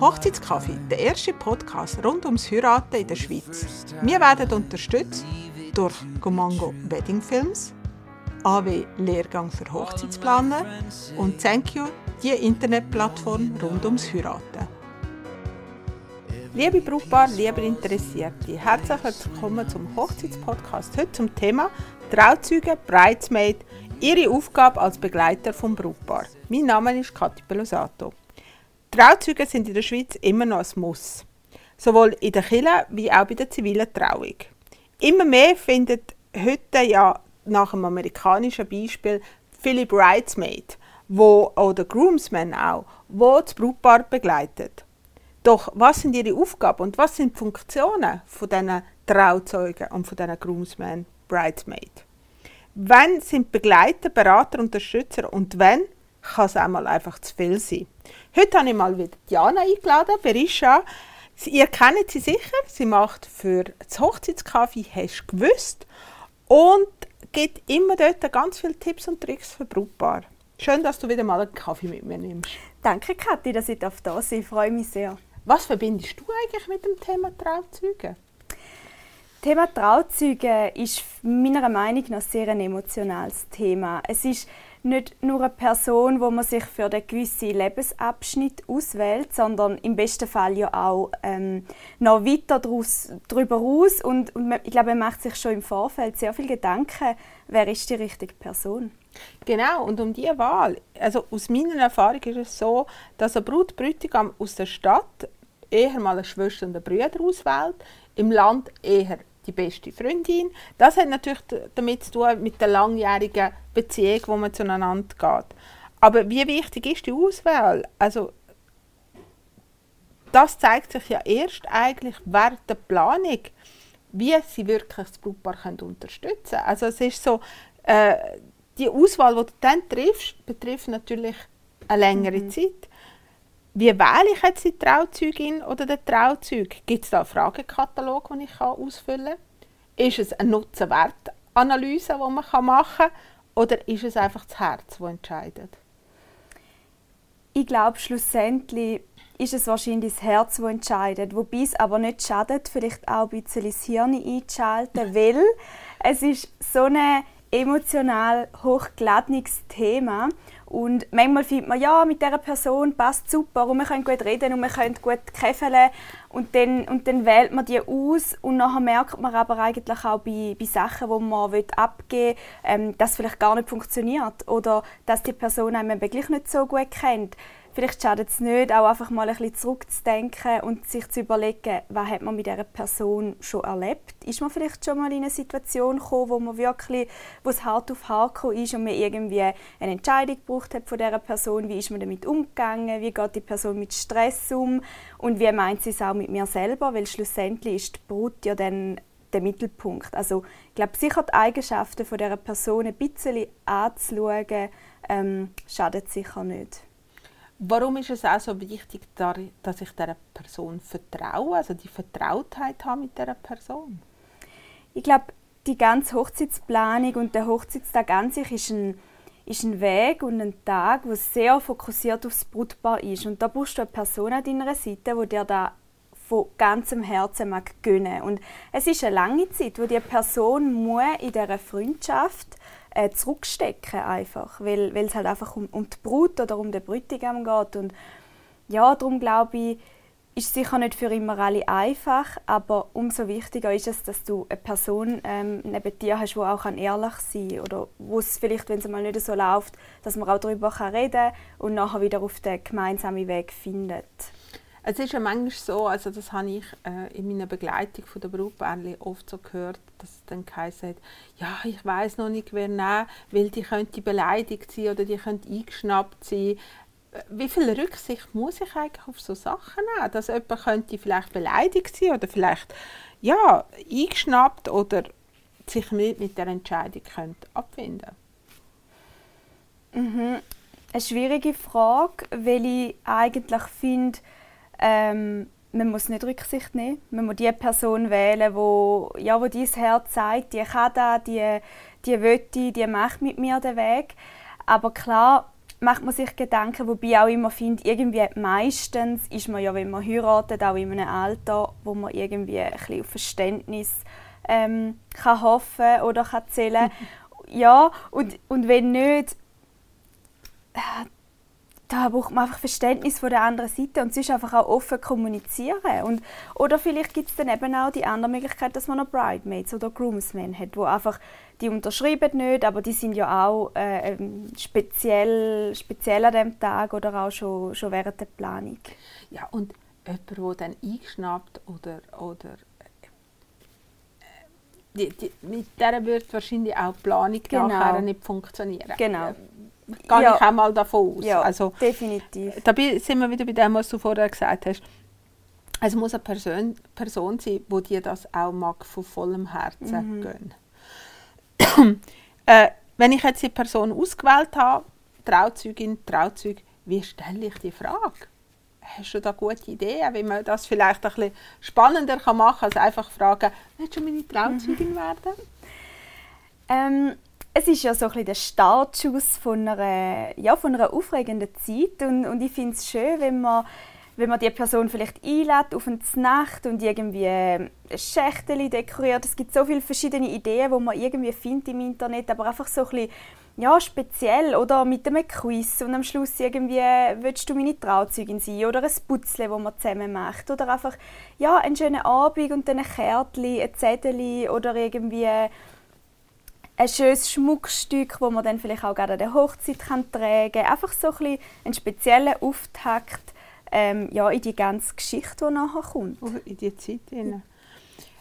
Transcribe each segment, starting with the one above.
Hochzeitskaffee, der erste Podcast rund ums Heiraten in der Schweiz. Wir werden unterstützt durch Gomango Wedding Films, AW Lehrgang für Hochzeitsplaner und Thank You, die Internetplattform rund ums Heiraten. Liebe Brautpaar, liebe Interessierte, herzlich willkommen zum Hochzeitspodcast. Heute zum Thema Trauzeuge, Bridesmaid, ihre Aufgabe als Begleiter vom Brautpaar. Mein Name ist Kathi Pelosato. Trauzeuge sind in der Schweiz immer noch ein Muss. Sowohl in der Kirche wie auch bei der zivilen Trauung. Immer mehr findet heute ja nach dem amerikanischen Beispiel viele Bridesmaid, wo, oder Groomsmen auch, wo das Brautpaar begleitet. Doch was sind ihre Aufgaben und was sind die Funktionen von diesen Trauzeugen und von diesen Groomsmen, Bridesmaid? Wenn sind Begleiter, Berater, Unterstützer und wenn kann es einmal einfach zu viel sein. Heute habe ich mal wieder Diana eingeladen, Berisha. Ihr kennt sie sicher, sie macht für das Hochzeitskaffee «Hast du gewusst?» und gibt immer dort ganz viele Tipps und Tricks für Brautpaar. Schön, dass du wieder mal einen Kaffee mit mir nimmst. Danke, Kathi, dass ich da sein darf. Ich freue mich sehr. Was verbindest du eigentlich mit dem Thema Trauzeugen? Thema Trauzeuge ist meiner Meinung nach sehr ein emotionales Thema. Es ist nicht nur eine Person, wo man sich für einen gewissen Lebensabschnitt auswählt, sondern im besten Fall ja auch ähm, noch weiter daraus, darüber raus. Und, und ich glaube, man macht sich schon im Vorfeld sehr viel Gedanken, wer ist die richtige Person. Genau, und um diese Wahl, also aus meiner Erfahrung ist es so, dass ein Brut Bräutigam aus der Stadt eher mal eine Schwester und einen Brüder auswählt, im Land eher die beste Freundin. Das hat natürlich damit zu tun mit der langjährigen Beziehung, wo man zueinander geht. Aber wie wichtig ist die Auswahl? Also das zeigt sich ja erst eigentlich während der Planung, wie sie wirklich das unterstützen können. Also es ist so, äh, die Auswahl, die du dann triffst, betrifft natürlich eine längere mhm. Zeit. Wie wähle ich jetzt die Trauzeugin oder den Trauzeug? Gibt es da einen Fragekatalog, den ich ausfüllen kann? Ist es eine Nutzen-Wert-Analyse, die man machen kann? Oder ist es einfach das Herz, das entscheidet? Ich glaube, schlussendlich ist es wahrscheinlich das Herz, das entscheidet. Wobei es aber nicht schadet, vielleicht auch ein bisschen das Hirn einzuschalten, weil es ist so ein emotional hochgeladenes Thema und manchmal findet man, ja, mit dieser Person passt super und wir können gut reden und wir können gut käfeln und dann, und dann wählt man die aus und nachher merkt man aber eigentlich auch bei, bei Sachen, die man abgeben will, ähm, dass vielleicht gar nicht funktioniert oder dass die Person einem wirklich nicht so gut kennt vielleicht schadet es nicht, auch einfach mal ein bisschen zurückzudenken und sich zu überlegen, was hat man mit dieser Person schon erlebt. Ist man vielleicht schon mal in eine Situation gekommen, wo man wirklich, wo es hart auf hart ist und man irgendwie eine Entscheidung gebraucht hat von dieser Person, wie ist man damit umgegangen, wie geht die Person mit Stress um und wie meint sie es auch mit mir selber, weil schlussendlich ist die Brut ja dann der Mittelpunkt. Also ich glaube, sicher die Eigenschaften von dieser Person ein bisschen anzuschauen, ähm, schadet sicher nicht. Warum ist es auch so wichtig, dass ich dieser Person vertraue, also die Vertrautheit habe mit dieser Person? Ich glaube, die ganze Hochzeitsplanung und der Hochzeitstag an sich ist ein, ist ein Weg und ein Tag, der sehr fokussiert aufs Brutpaar ist. Und da brauchst du eine Person an deiner Seite, die dir da von ganzem Herzen mag gönnen. Und es ist eine lange Zeit, wo die Person muss in dieser Freundschaft äh, zurückstecken einfach, weil, es halt einfach um, um die Brut oder um den Bräutigam geht und ja, darum glaube ich, ist sicher nicht für immer alle einfach, aber umso wichtiger ist es, dass du eine Person ähm, neben dir hast, die auch ehrlich sein kann oder wo es vielleicht, wenn es mal nicht so läuft, dass man auch darüber reden kann und nachher wieder auf den gemeinsamen Weg findet. Es ist ja manchmal so, also das habe ich äh, in meiner Begleitung von der Brautpaare oft so gehört, dass es dann geheißen hat, ja, ich weiß noch nicht, wer nehmen, weil die könnte beleidigt sein oder die könnte eingeschnappt sein. Wie viel Rücksicht muss ich eigentlich auf so Sachen nehmen? Dass jemand könnte vielleicht beleidigt sein oder vielleicht ja, eingeschnappt oder sich nicht mit der Entscheidung könnte abfinden mhm. Eine schwierige Frage, weil ich eigentlich finde, ähm, man muss nicht Rücksicht nehmen. Man muss die Person wählen, wo, ja, wo dein Herz sagt, die kann das, die, die will die, die macht mit mir den Weg. Aber klar, macht man sich Gedanken, wobei auch immer finde, irgendwie meistens ist man ja, wenn man heiratet, auch in einem Alter, wo man irgendwie ein bisschen auf Verständnis ähm, kann hoffen oder kann zählen. ja, und, und wenn nicht, äh, da braucht man einfach Verständnis von der anderen Seite und sonst einfach auch offen kommunizieren. Und, oder vielleicht gibt es dann eben auch die andere Möglichkeit, dass man noch Bridemaids oder Groomsmen hat, wo einfach die unterschreiben nicht, aber die sind ja auch äh, ähm, speziell, speziell an dem Tag oder auch schon, schon während der Planung. Ja, und jemand, der dann eingeschnappt oder, oder äh, die, die, mit der wird wahrscheinlich auch die Planung genau. nachher nicht funktionieren. Genau gehe ja. ich auch mal davon aus. Ja, also, definitiv. Dabei sind wir wieder bei dem, was du vorher gesagt hast. Es muss eine Person, Person sein, die dir das auch mag, von vollem Herzen mhm. gehen. äh, wenn ich jetzt die Person ausgewählt habe, Trauzeugin, Trauzeug, wie stelle ich die Frage? Hast du da gute Ideen, wie man das vielleicht ein bisschen spannender machen kann, als einfach fragen, willst du meine Trauzeugin mhm. werden? Ähm, es ist ja so ein der Startschuss von einer, ja, von einer aufregenden Zeit und, und ich finde es schön, wenn man, wenn man die Person vielleicht einlädt auf eine Nacht und irgendwie ein Schächtchen dekoriert. Es gibt so viele verschiedene Ideen, die man irgendwie findet im Internet, aber einfach so ein bisschen ja, speziell oder mit einem Quiz und am Schluss irgendwie willst du meine Trauzeugin sein oder ein Putzle, wo man zusammen macht oder einfach ja, einen schönen Abend und dann ein Kärtchen, ein Zettel oder irgendwie ein schönes Schmuckstück, das man dann vielleicht auch gerade an der Hochzeit kann tragen kann. Einfach so ein, einen speziellen Auftakt ähm, ja, in die ganze Geschichte, die nachher kommt. In die Zeit. Rein.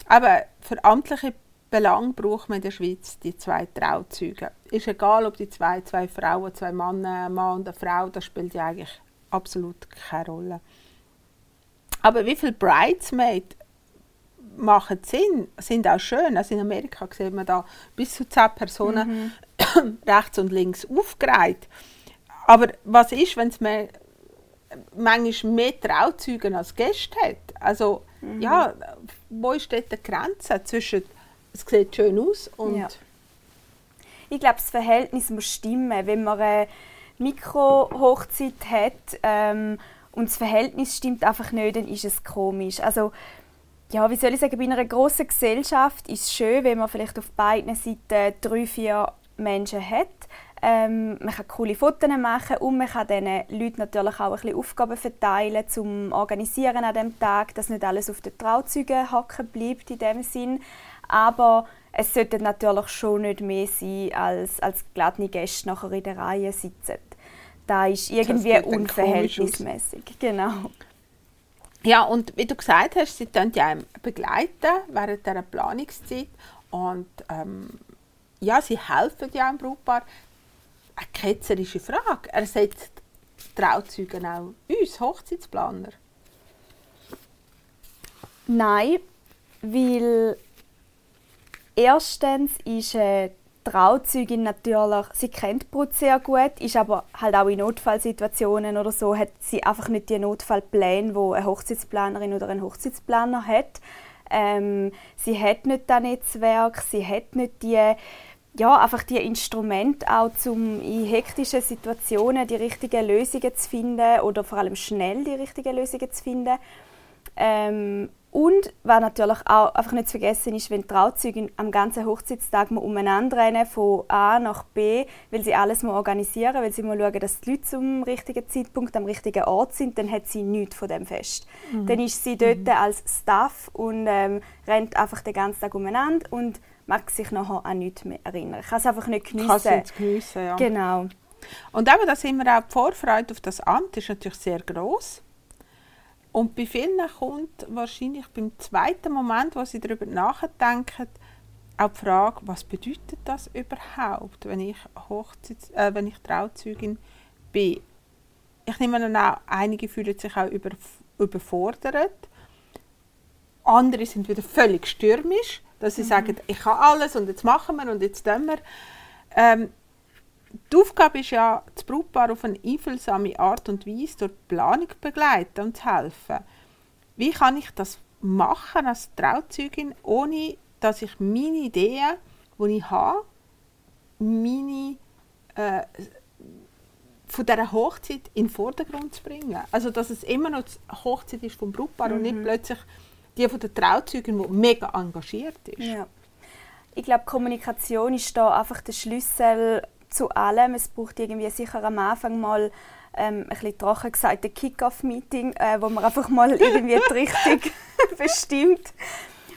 Aber für amtliche Belang braucht man in der Schweiz die zwei Trauzeugen. Ist egal, ob die zwei, zwei Frauen, zwei Männer, ein Mann und eine Frau, das spielt ja eigentlich absolut keine Rolle. Aber wie viele Bridesmaids machen Sinn, sind auch schön. Also in Amerika sieht man da bis zu zehn Personen mhm. rechts und links aufgereiht. Aber was ist, wenn es mehr, manchmal mehr Trauzeugen als Gäste hat? Also mhm. ja, wo ist dort die Grenze zwischen es sieht schön aus und ja. ich glaube, das Verhältnis muss stimmen. Wenn man eine Mikro-Hochzeit hat ähm, und das Verhältnis stimmt einfach nicht, dann ist es komisch. Also ja, wie soll ich sagen, bei einer grossen Gesellschaft ist es schön, wenn man vielleicht auf beiden Seiten drei, vier Menschen hat. Ähm, man kann coole Fotos machen und man kann diesen Leuten natürlich auch ein bisschen Aufgaben verteilen zum Organisieren an dem Tag, dass nicht alles auf den Trauzeugen hacken bleibt in dem Sinn. Aber es sollte natürlich schon nicht mehr sein, als, als geladene Gäste nachher in der Reihe sitzen. Da ist irgendwie unverhältnismäßig. Genau. Ja, und wie du gesagt hast, sie begleiten ja begleiten während dieser Planungszeit und ähm, ja, sie helfen ja im Brautpaar. Eine ketzerische Frage. Ersetzt Trauzeugen auch uns, Hochzeitsplaner? Nein, weil erstens ist äh, Trauzeugin natürlich, sie kennt Brut sehr gut, ist aber halt auch in Notfallsituationen oder so, hat sie einfach nicht die Notfallpläne, wo eine Hochzeitsplanerin oder ein Hochzeitsplaner hat. Ähm, sie hat nicht das Netzwerk, sie hat nicht die, ja, einfach die Instrumente auch, um in hektischen Situationen die richtigen Lösungen zu finden oder vor allem schnell die richtigen Lösungen zu finden. Ähm, und was natürlich auch einfach nicht zu vergessen ist, wenn die Trauzeugin am ganzen Hochzeitstag umeinander rennen von A nach B, weil sie alles organisieren muss, weil sie mal schauen, dass die Leute zum richtigen Zeitpunkt am richtigen Ort sind, dann hat sie nichts von dem Fest. Mhm. Dann ist sie dort mhm. als Staff und ähm, rennt einfach den ganzen Tag umeinander und mag sich nachher an nichts mehr erinnern. Ich kann es einfach nicht geniessen. Kann es geniessen, ja. Genau. Und eben, da sind wir auch die Vorfreude auf das Amt ist natürlich sehr groß und bei vielen kommt wahrscheinlich beim zweiten Moment, wo sie darüber nachdenken, auch die Frage, was bedeutet das überhaupt, wenn ich, Hochzeits äh, wenn ich Trauzeugin bin. Ich nehme an, auch, einige fühlen sich auch über, überfordert. Andere sind wieder völlig stürmisch, dass sie mhm. sagen, ich kann alles und jetzt machen wir und jetzt tun wir. Ähm, die Aufgabe ist ja, das Brautpaar auf eine einfühlsame Art und Weise durch die Planung begleiten und zu helfen. Wie kann ich das machen als Trauzeugin, ohne dass ich meine Ideen, die ich habe, meine äh, von dieser Hochzeit in den Vordergrund zu bringen. Also, dass es immer noch die Hochzeit ist vom Brautpaar mhm. und nicht mhm. plötzlich die von der Trauzeugen, die mega engagiert ist. Ja. Ich glaube, Kommunikation ist da einfach der Schlüssel zu allem. Es braucht irgendwie sicher am Anfang mal ähm, ein bisschen trocken gesagt ein Kick-Off-Meeting, äh, wo man einfach mal irgendwie die Richtung bestimmt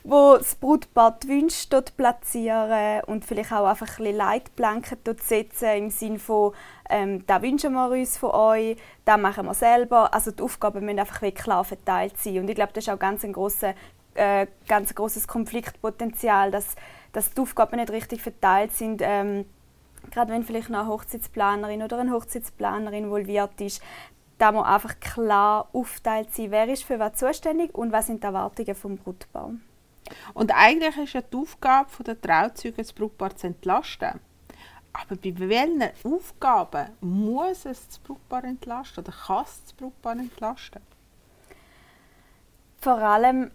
wo das Brutpaar die Wünsche dort platzieren und vielleicht auch einfach ein bisschen Leitplanken dort setzen im Sinne von ähm, «Da wünschen wir uns von euch, das machen wir selber». Also die Aufgaben müssen einfach klar verteilt sein und ich glaube, das ist auch ganz ein grosses äh, ganz großes Konfliktpotenzial, dass, dass die Aufgaben nicht richtig verteilt sind. Ähm, gerade wenn vielleicht noch eine Hochzeitsplanerin oder ein Hochzeitsplaner involviert ist, da muss einfach klar aufteilt sein, wer ist für was zuständig und was sind die Erwartungen vom Brutpaar. Und eigentlich ist ja die Aufgabe der Trauzeugen, das Brautpaar zu entlasten. Aber bei welchen Aufgaben muss es das Brautpaar entlasten oder kann es das Brautpaar entlasten? Vor allem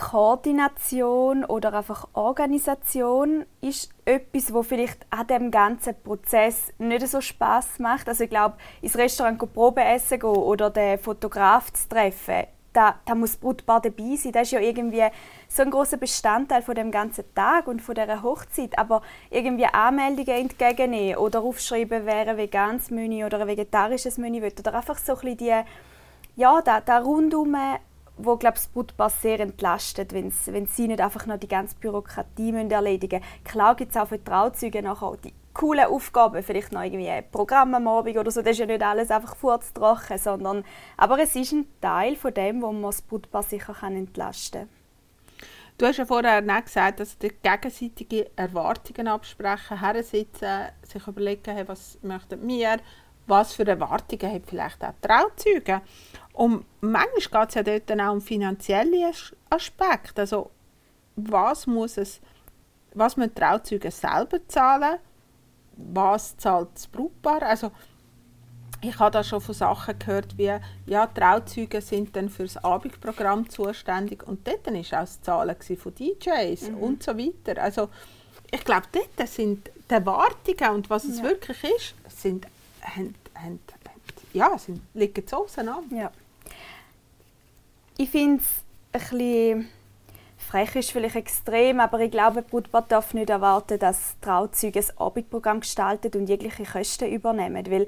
Koordination oder einfach Organisation ist etwas, wo vielleicht an dem ganzen Prozess nicht so Spaß macht. Also ich glaube, ins Restaurant Probe essen gehen oder den Fotograf zu treffen, da, da muss Brutpaar dabei sein. Das ist ja irgendwie so ein großer Bestandteil von dem ganzen Tag und von dieser Hochzeit. Aber irgendwie Anmeldungen entgegennehmen oder aufschreiben, wer ein veganes Menü oder ein vegetarisches Menü will. Oder einfach so ein bisschen die, ja, da, da rundum, wo glaube das Brutpaar sehr entlastet, wenn sie nicht einfach noch die ganze Bürokratie erledigen müssen. Klar gibt es auch für Trauzeuge nachher die coole Aufgaben, vielleicht noch irgendwie ein Programm am Abend oder so, das ist ja nicht alles einfach furztrocken, sondern aber es ist ein Teil von dem, wo man das Brutpaar sicher kann entlasten kann. Du hast ja vorher auch gesagt, dass die gegenseitige Erwartungen absprechen, hersitzen, sich überlegen, hey, was möchten wir, was für Erwartungen haben vielleicht auch Trauzeuge. Und manchmal geht es ja dort dann auch um finanzielle Aspekte, also was muss es, was müssen Trauzeuge selber zahlen was zahlt das Brautpaar. Also ich habe da schon von Sachen gehört, wie ja, Trauzeuge sind dann für das Abendprogramm zuständig und dort war auch das Zahlen von DJs mhm. und so weiter. Also ich glaube, dort sind die Erwartungen und was es ja. wirklich ist, sind, haben, haben, ja, sind, liegen so auseinander. Ja. Ich finde es ein bisschen frech ist vielleicht extrem, aber ich glaube, Brutpaar darf nicht erwarten, dass Trauzeuge ein Abendprogramm gestaltet und jegliche Kosten übernehmen, weil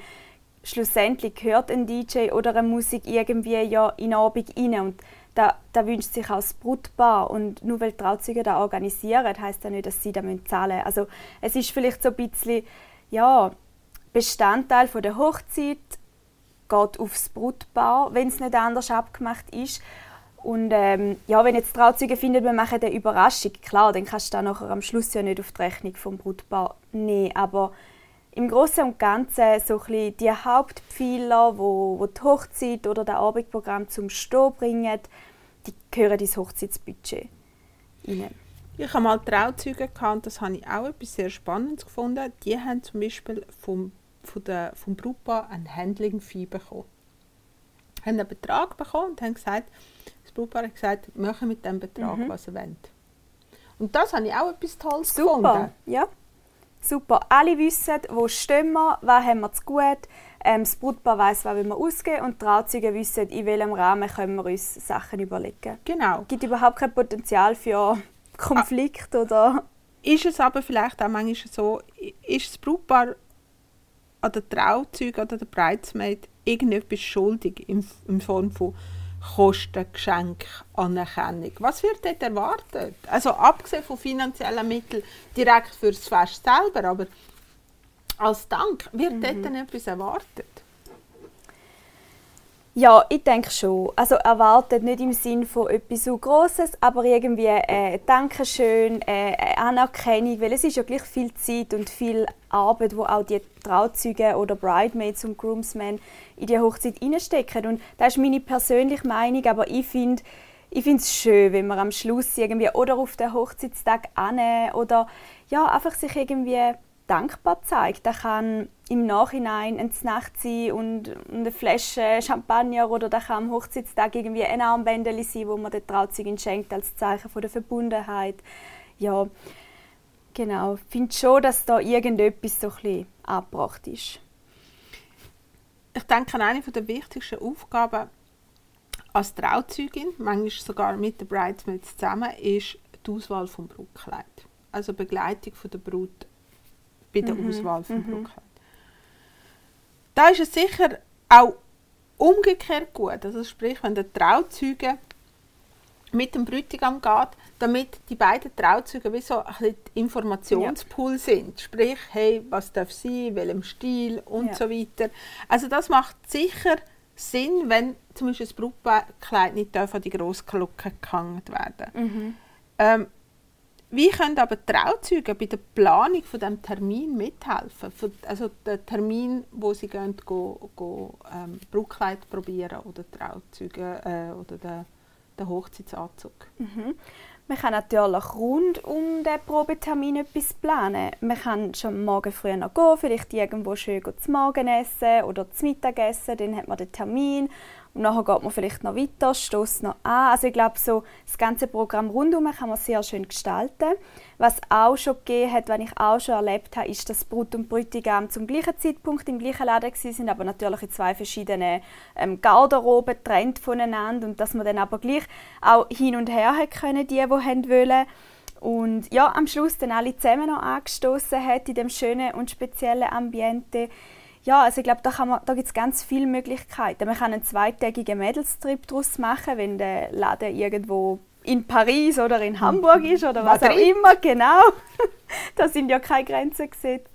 schlussendlich gehört ein DJ oder eine Musik irgendwie ja in den Abend rein und da, da wünscht sich auch das Brutpaar und nur weil die Trauzeuge das organisieren, heißt das nicht, dass sie da zahlen müssen. Also es ist vielleicht so ein bisschen ja, Bestandteil der Hochzeit, geht aufs Brutpaar, wenn es nicht anders abgemacht ist und ähm, ja, wenn jetzt Trauzeuge findet, wir machen eine Überraschung, klar, dann kannst du da nachher am Schluss ja nicht auf die Rechnung vom Brutpaar nehmen. Aber im Großen und Ganzen so die Hauptpfeiler, wo, wo die Hochzeit oder das Abendprogramm zum Stehen bringen, die gehören ins Hochzeitsbudget rein. Ich habe mal Trauzeuge gehabt, das habe ich auch etwas sehr Spannendes gefunden. Die haben zum Beispiel vom, von der, vom Brautpaar ein Handling-Fee bekommen. Haben einen Betrag bekommen und haben gesagt, das Brautpaar hat gesagt, machen mit dem Betrag, mhm. was ihr wollt. Und das habe ich auch etwas Tolles Super. gefunden. Ja. Super. Alle wissen, wo stehen wir, was haben wir zu gut. Ähm, das Brautpaar weiss, was wir ausgeben und die Trauzeuge wissen, in welchem Rahmen können wir uns Sachen überlegen. Genau. Es gibt überhaupt kein Potenzial für Konflikt ah. oder... Ist es aber vielleicht auch manchmal so, ist das Brautpaar an der Trauzeuge oder der Bridesmaid irgendetwas schuldig in, in Form von Kostengeschenk, Anerkennung. Was wird dort erwartet? Also abgesehen von finanziellen Mitteln direkt für das Fest selber, aber als Dank wird mhm. dort etwas erwartet? Ja, ich denke schon. Also erwartet nicht im Sinn von etwas so Grosses, aber irgendwie äh, Dankeschön, äh, Anerkennung, weil es ist ja gleich viel Zeit und viel Arbeit, wo auch die Trauzeuge oder Bridemaids und Groomsmen in die Hochzeit reinstecken. Und das ist meine persönliche Meinung, aber ich finde ich finde es schön, wenn man am Schluss irgendwie oder auf den Hochzeitstag annehmen oder ja, einfach sich irgendwie dankbar zeigt. Das kann im Nachhinein eine Nacht sein und eine Flasche Champagner oder das kann am Hochzeitstag irgendwie ein Armbändchen sein, wo man der Trauzeugin schenkt als Zeichen von der Verbundenheit. Ja, genau. Ich finde schon, dass da irgendetwas so ein angebracht ist. ich denke, eine der wichtigsten Aufgaben als Trauzeugin, manchmal sogar mit den Bridesmaids zusammen, ist die Auswahl des Brautkleid. Also Begleitung von der Brut bei der Mhm, Auswahl des mhm. Brautkleid. Da ist es sicher auch umgekehrt gut. Also sprich, wenn der Trauzeuge mit dem Bräutigam geht, damit die beiden Trauzeuge wie so ein Informationspool sind. Sprich, hey, was darf sein, welchem Stil und Ja. so weiter. Also das macht sicher Sinn, wenn zum Beispiel das Brautkleid nicht darf an die grosse Glocke gehangen werden Mhm. ähm, wie können aber die Trauzeuge bei der Planung von dem Termin mithelfen? Also der Termin, wo sie gehen, go, go, ähm, Brautkleid probieren oder Trauzeuge äh, oder den, den Hochzeitsanzug. Mhm. Man kann natürlich rund um den Probetermin etwas planen. Man kann schon morgen früh noch gehen, vielleicht irgendwo schön zu Morgen essen oder zu Mittag essen, dann hat man den Termin und nachher geht man vielleicht noch weiter, stößt noch an. Also ich glaube, so das ganze Programm rundum kann man sehr schön gestalten. Was auch schon gegeben hat, was ich auch schon erlebt habe, ist, dass Brut und Bräutigam zum gleichen Zeitpunkt im gleichen Laden sind, aber natürlich in zwei verschiedenen ähm, Garderoben getrennt voneinander und dass man dann aber gleich auch hin und her hat können, die, die wollen. Und ja, am Schluss dann alle zusammen noch angestoßen hat in dem schönen und speziellen Ambiente. Ja, also ich glaube, da, kann man- da gibt es ganz viele Möglichkeiten. Man kann einen zweitägigen Mädelstrip daraus machen, wenn der Laden irgendwo in Paris oder in Hamburg ist oder was auch Madrid. immer, genau. da sind ja keine Grenzen gesetzt.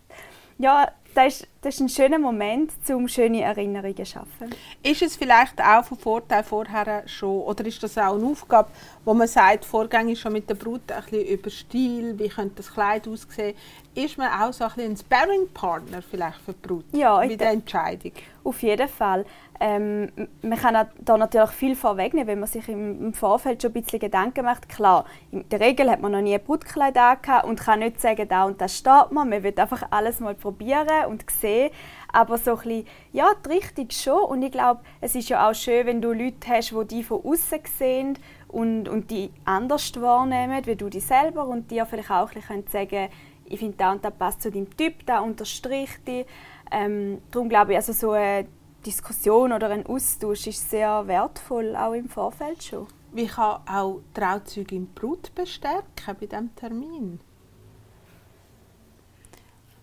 Ja, das ist, das ist ein schöner Moment, um schöne Erinnerungen zu schaffen. Ist es vielleicht auch von Vorteil vorher schon, oder ist das auch eine Aufgabe, wo man sagt, vorgängig schon mit der Brut ein bisschen über Stil, wie könnte das Kleid aussehen, ist man auch so ein, ein Sparring-Partner vielleicht für die Brut Ja, bei der Entscheidung? Auf jeden Fall. Ähm, man kann da natürlich viel vorwegnehmen, wenn man sich im, Vorfeld schon ein bisschen Gedanken macht. Klar, in der Regel hat man noch nie ein Brutkleid angehabt und kann nicht sagen, da und das steht man. Man will einfach alles mal probieren und sehen. Aber so ein bisschen, ja, die Richtung schon. Und ich glaube, es ist ja auch schön, wenn du Leute hast, die die von außen sehen und, und die anders wahrnehmen, wie du dich selber und dir vielleicht auch ein bisschen sagen können, ich finde, da und das passt zu deinem Typ, da unterstricht dich. Ähm, darum glaube ich, also so eine Diskussion oder ein Austausch ist sehr wertvoll, auch im Vorfeld schon. Wie kann auch die Trauzeugin die Brut bestärken bei diesem Termin?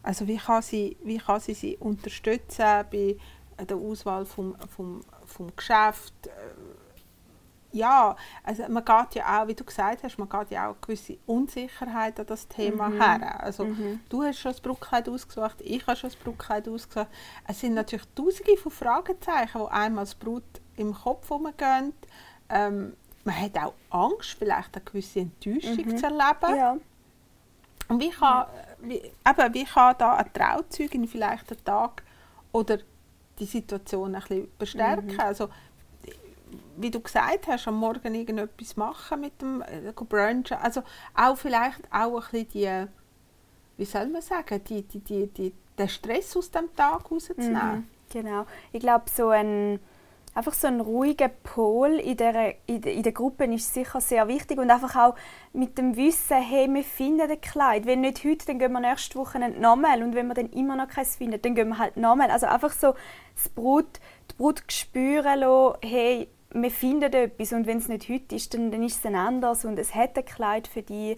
Also wie kann sie, wie kann sie sie unterstützen bei der Auswahl vom, vom, vom Geschäft? Ja, also man geht ja auch, wie du gesagt hast, man geht ja auch eine gewisse Unsicherheit an das Thema Mhm. her. Also Mhm. du hast schon das Brautkleid ausgesucht, ich habe schon das Brautkleid ausgesucht. Es sind natürlich tausende von Fragezeichen, die einem als Brut im Kopf herumgehen. Ähm, man hat auch Angst, vielleicht eine gewisse Enttäuschung Mhm. zu erleben. Ja. Und wie kann, wie, eben, wie kann da eine Trauzeugin vielleicht den Tag oder die Situation ein bisschen bestärken? Mhm. Also, wie du gesagt hast, am Morgen irgendetwas machen mit dem äh, brunchen. Also auch vielleicht auch ein bisschen die, wie soll man sagen, die, die, die, die, den Stress aus dem Tag rauszunehmen. Mhm, genau. Ich glaube, so ein, einfach so ein ruhiger Pol in der, in, in der Gruppe ist sicher sehr wichtig und einfach auch mit dem Wissen, hey, wir finden ein Kleid. Wenn nicht heute, dann gehen wir nächste Woche nochmal und wenn wir dann immer noch keins finden, dann gehen wir halt nochmal. Also einfach so das Brut, die Brut spüren lassen, hey, wir finden etwas und wenn es nicht heute ist, dann, dann ist es ein anderes und es hat ein Kleid für die.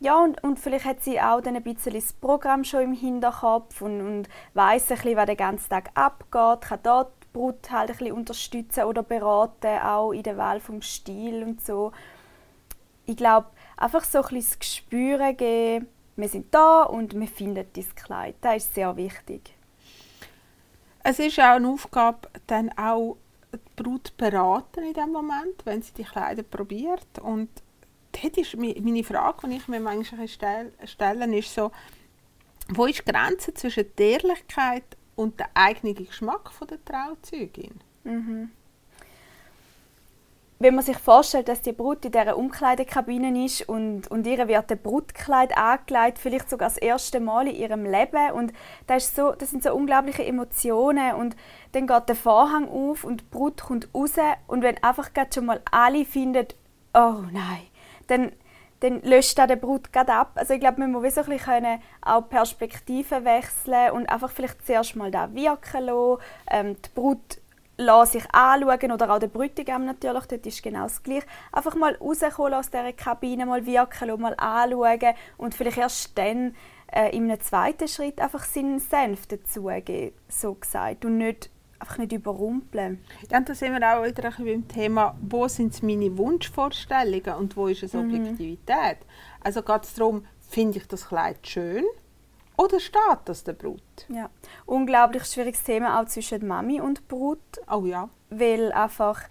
Ja, und, und vielleicht hat sie auch dann ein bisschen das Programm schon im Hinterkopf und, und weiss ein bisschen, was den ganzen Tag abgeht, kann dort die Brut halt ein bisschen unterstützen oder beraten, auch in der Wahl vom Stil und so. Ich glaube, einfach so ein bisschen das Gespür geben, wir sind da und wir finden dieses Kleid. Das ist sehr wichtig. Es ist auch eine Aufgabe, dann auch Brut beraten in dem Moment, wenn sie die Kleider probiert. Und dort ist meine Frage, die ich mir manchmal stelle, ist so, wo ist die Grenze zwischen der Ehrlichkeit und dem eigenen Geschmack der Trauzeugin? Mhm. Wenn man sich vorstellt, dass die Brut in dieser Umkleidekabine ist und, und ihr wird ein Brutkleid angelegt, vielleicht sogar das erste Mal in ihrem Leben und das, ist so, das sind so unglaubliche Emotionen und dann geht der Vorhang auf und die Brut kommt raus und wenn einfach schon mal alle finden, oh nein, dann, dann löscht auch der Brut gerade ab. Also ich glaube, man muss so bisschen auch Perspektiven wechseln und einfach vielleicht zuerst mal da wirken lassen. Ähm, die Brut lassen sich anschauen oder auch der Bräutigam natürlich, dort ist genau das Gleiche. Einfach mal rauskommen aus dieser Kabine, mal wirken lassen, mal anschauen und vielleicht erst dann äh, in einem zweiten Schritt einfach seinen Senf dazugeben, so gesagt. Und nicht einfach nicht überrumpeln. Ja, und da sind wir auch wieder ein bisschen beim Thema, wo sind meine Wunschvorstellungen und wo ist es mhm. Objektivität? Also geht es darum, finde ich das Kleid schön oder steht das der Brut? Ja, unglaublich schwieriges Thema auch zwischen Mami und Brut. Oh ja. Weil einfach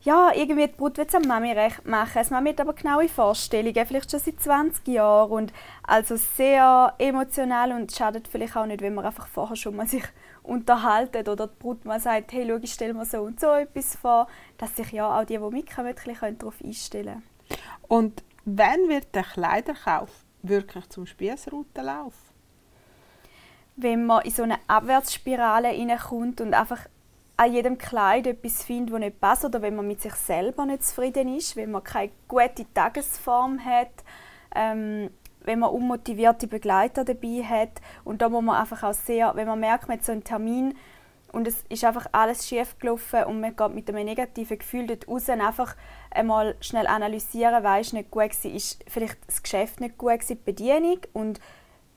ja, irgendwie die Brut will es Mami recht machen. Die Mami hat aber genaue Vorstellungen, vielleicht schon seit 20 Jahren. Und also sehr emotional und schadet vielleicht auch nicht, wenn man einfach vorher schon mal sich unterhalten oder die Brut mal sagt, hey, schau, ich stelle mir so und so etwas vor, dass sich ja auch die, die mitkommen, darauf einstellen können. Und wann wird der Kleiderkauf wirklich zum Spießrutenlauf? Wenn man in so eine Abwärtsspirale hineinkommt und einfach an jedem Kleid etwas findet, das nicht passt oder wenn man mit sich selber nicht zufrieden ist, wenn man keine gute Tagesform hat, ähm, wenn man unmotivierte Begleiter dabei hat und da muss man einfach auch sehr, wenn man merkt, man hat so einen Termin und es ist einfach alles schief gelaufen und man geht mit einem negativen Gefühl dort raus einfach einmal schnell analysieren, weiß nicht gut war, ist vielleicht das Geschäft nicht gut gewesen, die Bedienung und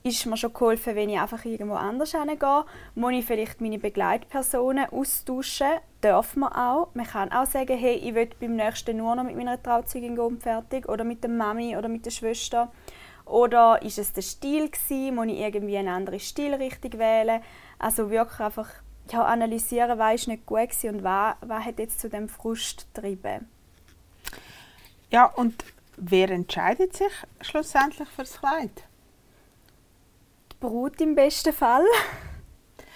ist mir schon geholfen, wenn ich einfach irgendwo anders hingehe. Muss ich vielleicht meine Begleitpersonen austauschen? Darf man auch. Man kann auch sagen, hey, ich will beim nächsten nur noch mit meiner Trauzeugin gehen fertig. Oder mit der Mami oder mit der Schwester. Oder ist es der Stil gewesen? Muss ich irgendwie eine andere Stilrichtung wählen? Also wirklich einfach ja, analysieren, was nicht gut war und was, was hat jetzt zu dem Frust getrieben. Ja, und wer entscheidet sich schlussendlich für das Kleid? Brut im besten Fall.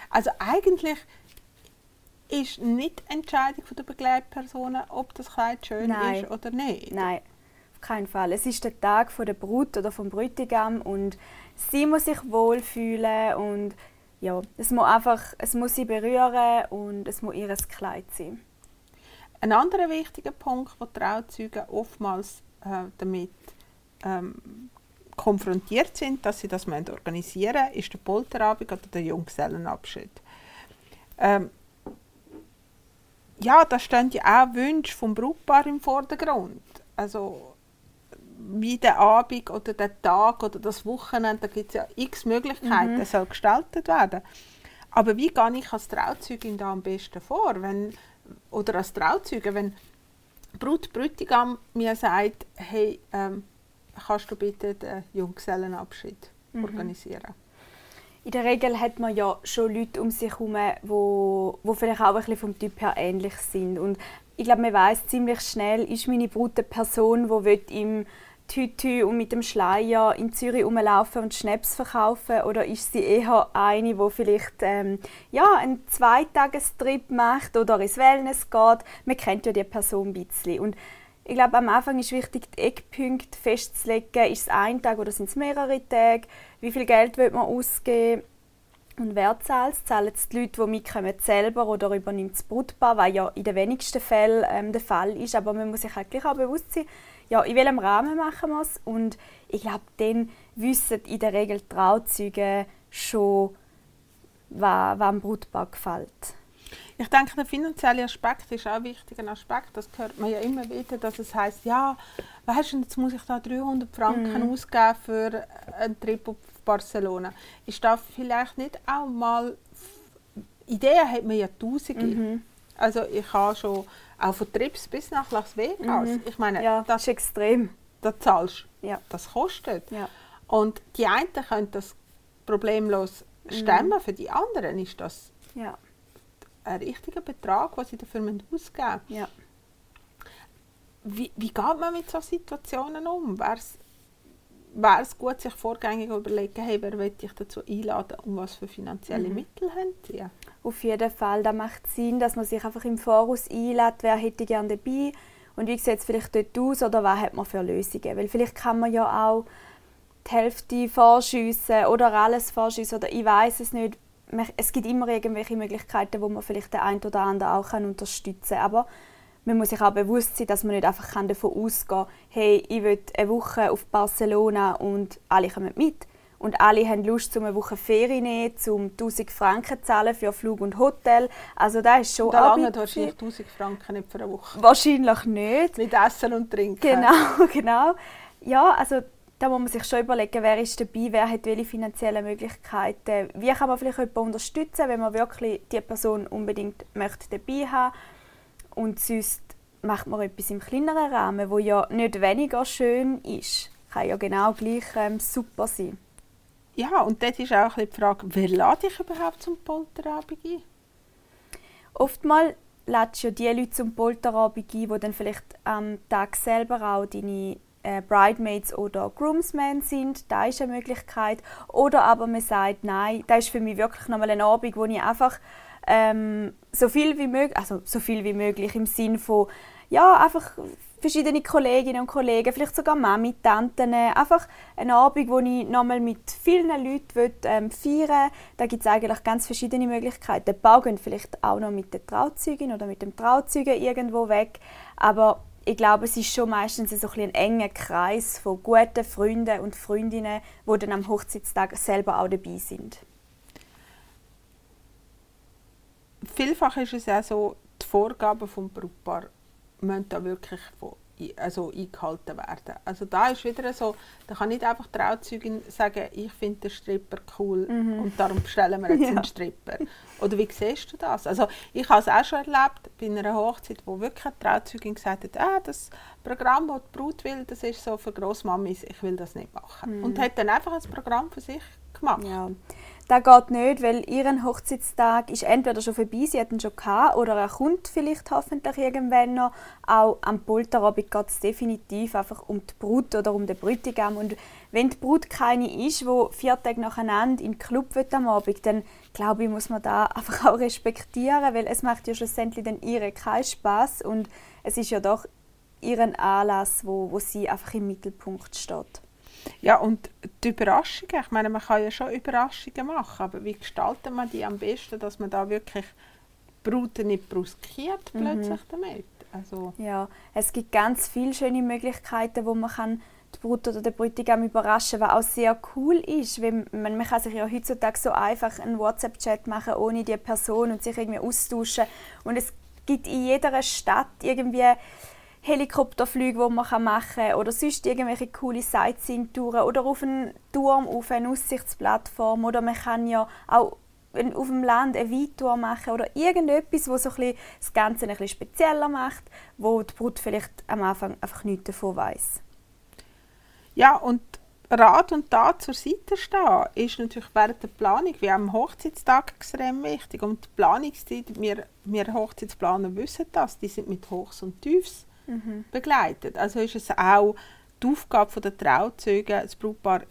Also eigentlich ist nicht die Entscheidung der Begleitpersonen, ob das Kleid schön Nein. ist oder nicht. Nein, auf keinen Fall. Es ist der Tag der Brut oder vom Bräutigam und sie muss sich wohlfühlen und ja, es muss einfach, es muss sie berühren und es muss ihr Kleid sein. Ein anderer wichtiger Punkt, den Trauzeugen oftmals äh, damit ähm, konfrontiert sind, dass sie das organisieren müssen, ist der Polterabend oder der Junggesellenabschied. Ähm, ja, da stehen ja auch Wünsche vom Brautpaar im Vordergrund. Also wie der Abend oder der Tag oder das Wochenende, da gibt es ja x Möglichkeiten, mhm. soll gestaltet werden. Aber wie gehe ich als Trauzeugin da am besten vor, wenn, oder als Trauzeuge, wenn Brut Brütigam mir sagt, hey, ähm, kannst du bitte den Junggesellenabschied mhm. organisieren? In der Regel hat man ja schon Leute um sich herum, wo, wo vielleicht auch ein bisschen vom Typ her ähnlich sind. Und ich glaube, man weiß ziemlich schnell, ist meine Brut eine Person, die im Tütü und mit dem Schleier in Zürich rumlaufen und Schnaps verkaufen oder ist sie eher eine, die vielleicht ähm, ja, einen Zweitagestrip macht oder ins Wellness geht? Man kennt ja die Person ein bisschen. Und ich glaube, am Anfang ist wichtig, die Eckpunkte festzulegen. Ist es ein Tag oder sind es mehrere Tage? Wie viel Geld will man ausgeben? Und wer zahlt es? Zahlen es die Leute, die mitkommen, selber oder übernimmt das Brutpaar, was ja in den wenigsten Fällen ähm, der Fall ist. Aber man muss sich halt auch bewusst sein, ja, in welchem Rahmen machen wir es. Und ich glaube, dann wissen in der Regel die Trauzeuge schon, was, was dem Brutpaar gefällt. Ich denke, der finanzielle Aspekt ist auch ein wichtiger Aspekt. Das hört man ja immer wieder, dass es heißt, ja, weißt du, jetzt muss ich da 300 Franken mm. ausgeben für einen Trip auf Barcelona. Ist da vielleicht nicht auch mal Ideen hat man ja tausende. Mhm. Also ich habe schon auch von Trips bis nach Las Vegas. Mhm. Ich meine, ja, das ist extrem. Das zahlst ja. das kostet. Ja. Und die einen können das problemlos mhm. stemmen, mhm. für die anderen ist das ja ein richtiger Betrag, den sie dafür ausgeben müssen. Ja. Wie, wie geht man mit solchen Situationen um? Wäre es gut, sich vorgängig überlegen, hey, wer will ich dazu einladen und was für finanzielle mhm. Mittel haben sie? Auf jeden Fall, da macht Sinn, dass man sich einfach im Voraus einlädt, wer hätte gerne dabei und wie sieht es vielleicht dort aus oder was hat man für Lösungen. Weil vielleicht kann man ja auch die Hälfte vorschiessen oder alles vorschiessen oder ich weiß es nicht, es gibt immer irgendwelche Möglichkeiten, wo man vielleicht den einen oder anderen auch unterstützen kann. Aber man muss sich auch bewusst sein, dass man nicht einfach davon ausgehen kann, hey, ich will eine Woche auf Barcelona und alle kommen mit. Und alle haben Lust, um eine Woche Ferien nehmen, um 1000 Franken zu zahlen für Flug und Hotel. Also da ist schon Da lange wahrscheinlich 1000 Franken nicht für eine Woche. Wahrscheinlich nicht. Mit Essen und Trinken. Genau, genau. Ja, also da muss man sich schon überlegen, wer ist dabei, wer hat welche finanziellen Möglichkeiten. Wie kann man vielleicht jemanden unterstützen, wenn man wirklich die Person unbedingt möchte dabei haben Und sonst macht man etwas im kleineren Rahmen, wo ja nicht weniger schön ist. Kann ja genau gleich ähm, super sein. Ja, und dort ist auch die Frage, wer lade ich überhaupt zum Polterabend ein? Oftmals lädst du ja die Leute zum Polterabend ein, die dann vielleicht am Tag selber auch deine äh, Bridemaids oder Groomsmen sind. Da ist eine Möglichkeit. Oder aber man sagt, nein, das ist für mich wirklich nochmal ein Abend, wo ich einfach ähm, so viel wie möglich, also so viel wie möglich im Sinn von ja, einfach verschiedene Kolleginnen und Kollegen, vielleicht sogar Mami, Tanten, einfach einen Abend, wo ich nochmal mit vielen Leuten will, ähm, feiern will. Da gibt es eigentlich ganz verschiedene Möglichkeiten. Ein paar gehen vielleicht auch noch mit der Trauzeugin oder mit dem Trauzeugen irgendwo weg, aber ich glaube, es ist schon meistens so ein, ein enger Kreis von guten Freunden und Freundinnen, die dann am Hochzeitstag selber auch dabei sind. Vielfach ist es auch so, die Vorgaben vom Brautpaar müssen da wirklich von, also eingehalten werden. Also da ist wieder so, da kann nicht einfach die Trauzeugin sagen, ich finde den Stripper cool mhm. und darum bestellen wir jetzt ja. einen Stripper. Oder wie siehst du das? Also ich habe es auch schon erlebt bei einer Hochzeit, wo wirklich eine Trauzeugin gesagt hat, ah, das Programm, das die Brut will, das ist so für Grossmamis, ich will das nicht machen. Mhm. Und hat dann einfach ein Programm für sich gemacht. Ja. Das geht nicht, weil ihren Hochzeitstag ist entweder schon vorbei, sie hatten schon gehabt, oder er kommt vielleicht hoffentlich irgendwann noch. Auch am Polterabend geht es definitiv einfach um die Brut oder um den Bräutigam. Und wenn die Brut keine ist, die vier Tage nacheinander in den Club will am Abend, dann glaube ich, muss man da einfach auch respektieren, weil es macht ja schlussendlich dann ihre keinen Spaß und es ist ja doch ihren Anlass, wo, wo sie einfach im Mittelpunkt steht. Ja, und die Überraschungen, ich meine, man kann ja schon Überraschungen machen, aber wie gestaltet man die am besten, dass man da wirklich die Brut nicht bruskiert mhm. plötzlich mhm. damit? Also ja, es gibt ganz viele schöne Möglichkeiten, wo man kann die Brut oder den Bräutigam überraschen, was auch sehr cool ist. Weil man, man kann sich ja heutzutage so einfach einen WhatsApp-Chat machen ohne die Person und sich irgendwie austauschen. Und es gibt in jeder Stadt irgendwie Helikopterflüge, die man machen kann oder sonst irgendwelche coole Sightseeing-Touren oder auf einen Turm, auf eine Aussichtsplattform oder man kann ja auch auf dem Land eine Weintour machen oder irgendetwas, was so das Ganze ein bisschen spezieller macht, wo die Brut vielleicht am Anfang einfach nichts davon weiß. Ja, und Rat und Tat zur Seite stehen ist natürlich während der Planung wie am Hochzeitstag extrem wichtig. Und die Planungszeit, wir, wir Hochzeitsplaner wissen das, die sind mit Hochs und Tiefs mhm. begleitet. Also ist es auch die Aufgabe der Trauzeugen, das Brautpaar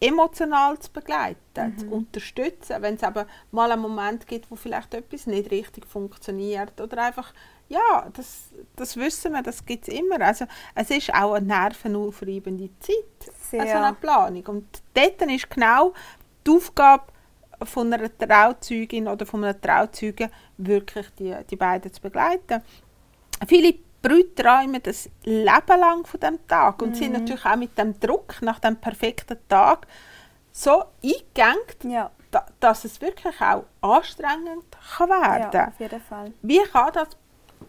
emotional zu begleiten, mhm. zu unterstützen, wenn es aber mal einen Moment gibt, wo vielleicht etwas nicht richtig funktioniert oder einfach, ja, das, das wissen wir, das gibt es immer. Also es ist auch eine nervenaufreibende Zeit, Sehr. also eine Planung. Und dort ist genau die Aufgabe von einer Trauzeugin oder von einem Trauzeugen wirklich die, die beiden zu begleiten. Viele Brüder träumen das Leben lang von dem Tag und mhm. sind natürlich auch mit dem Druck nach dem perfekten Tag so eingegangen, ja. da, dass es wirklich auch anstrengend kann werden ja, auf jeden Fall. Wie kann das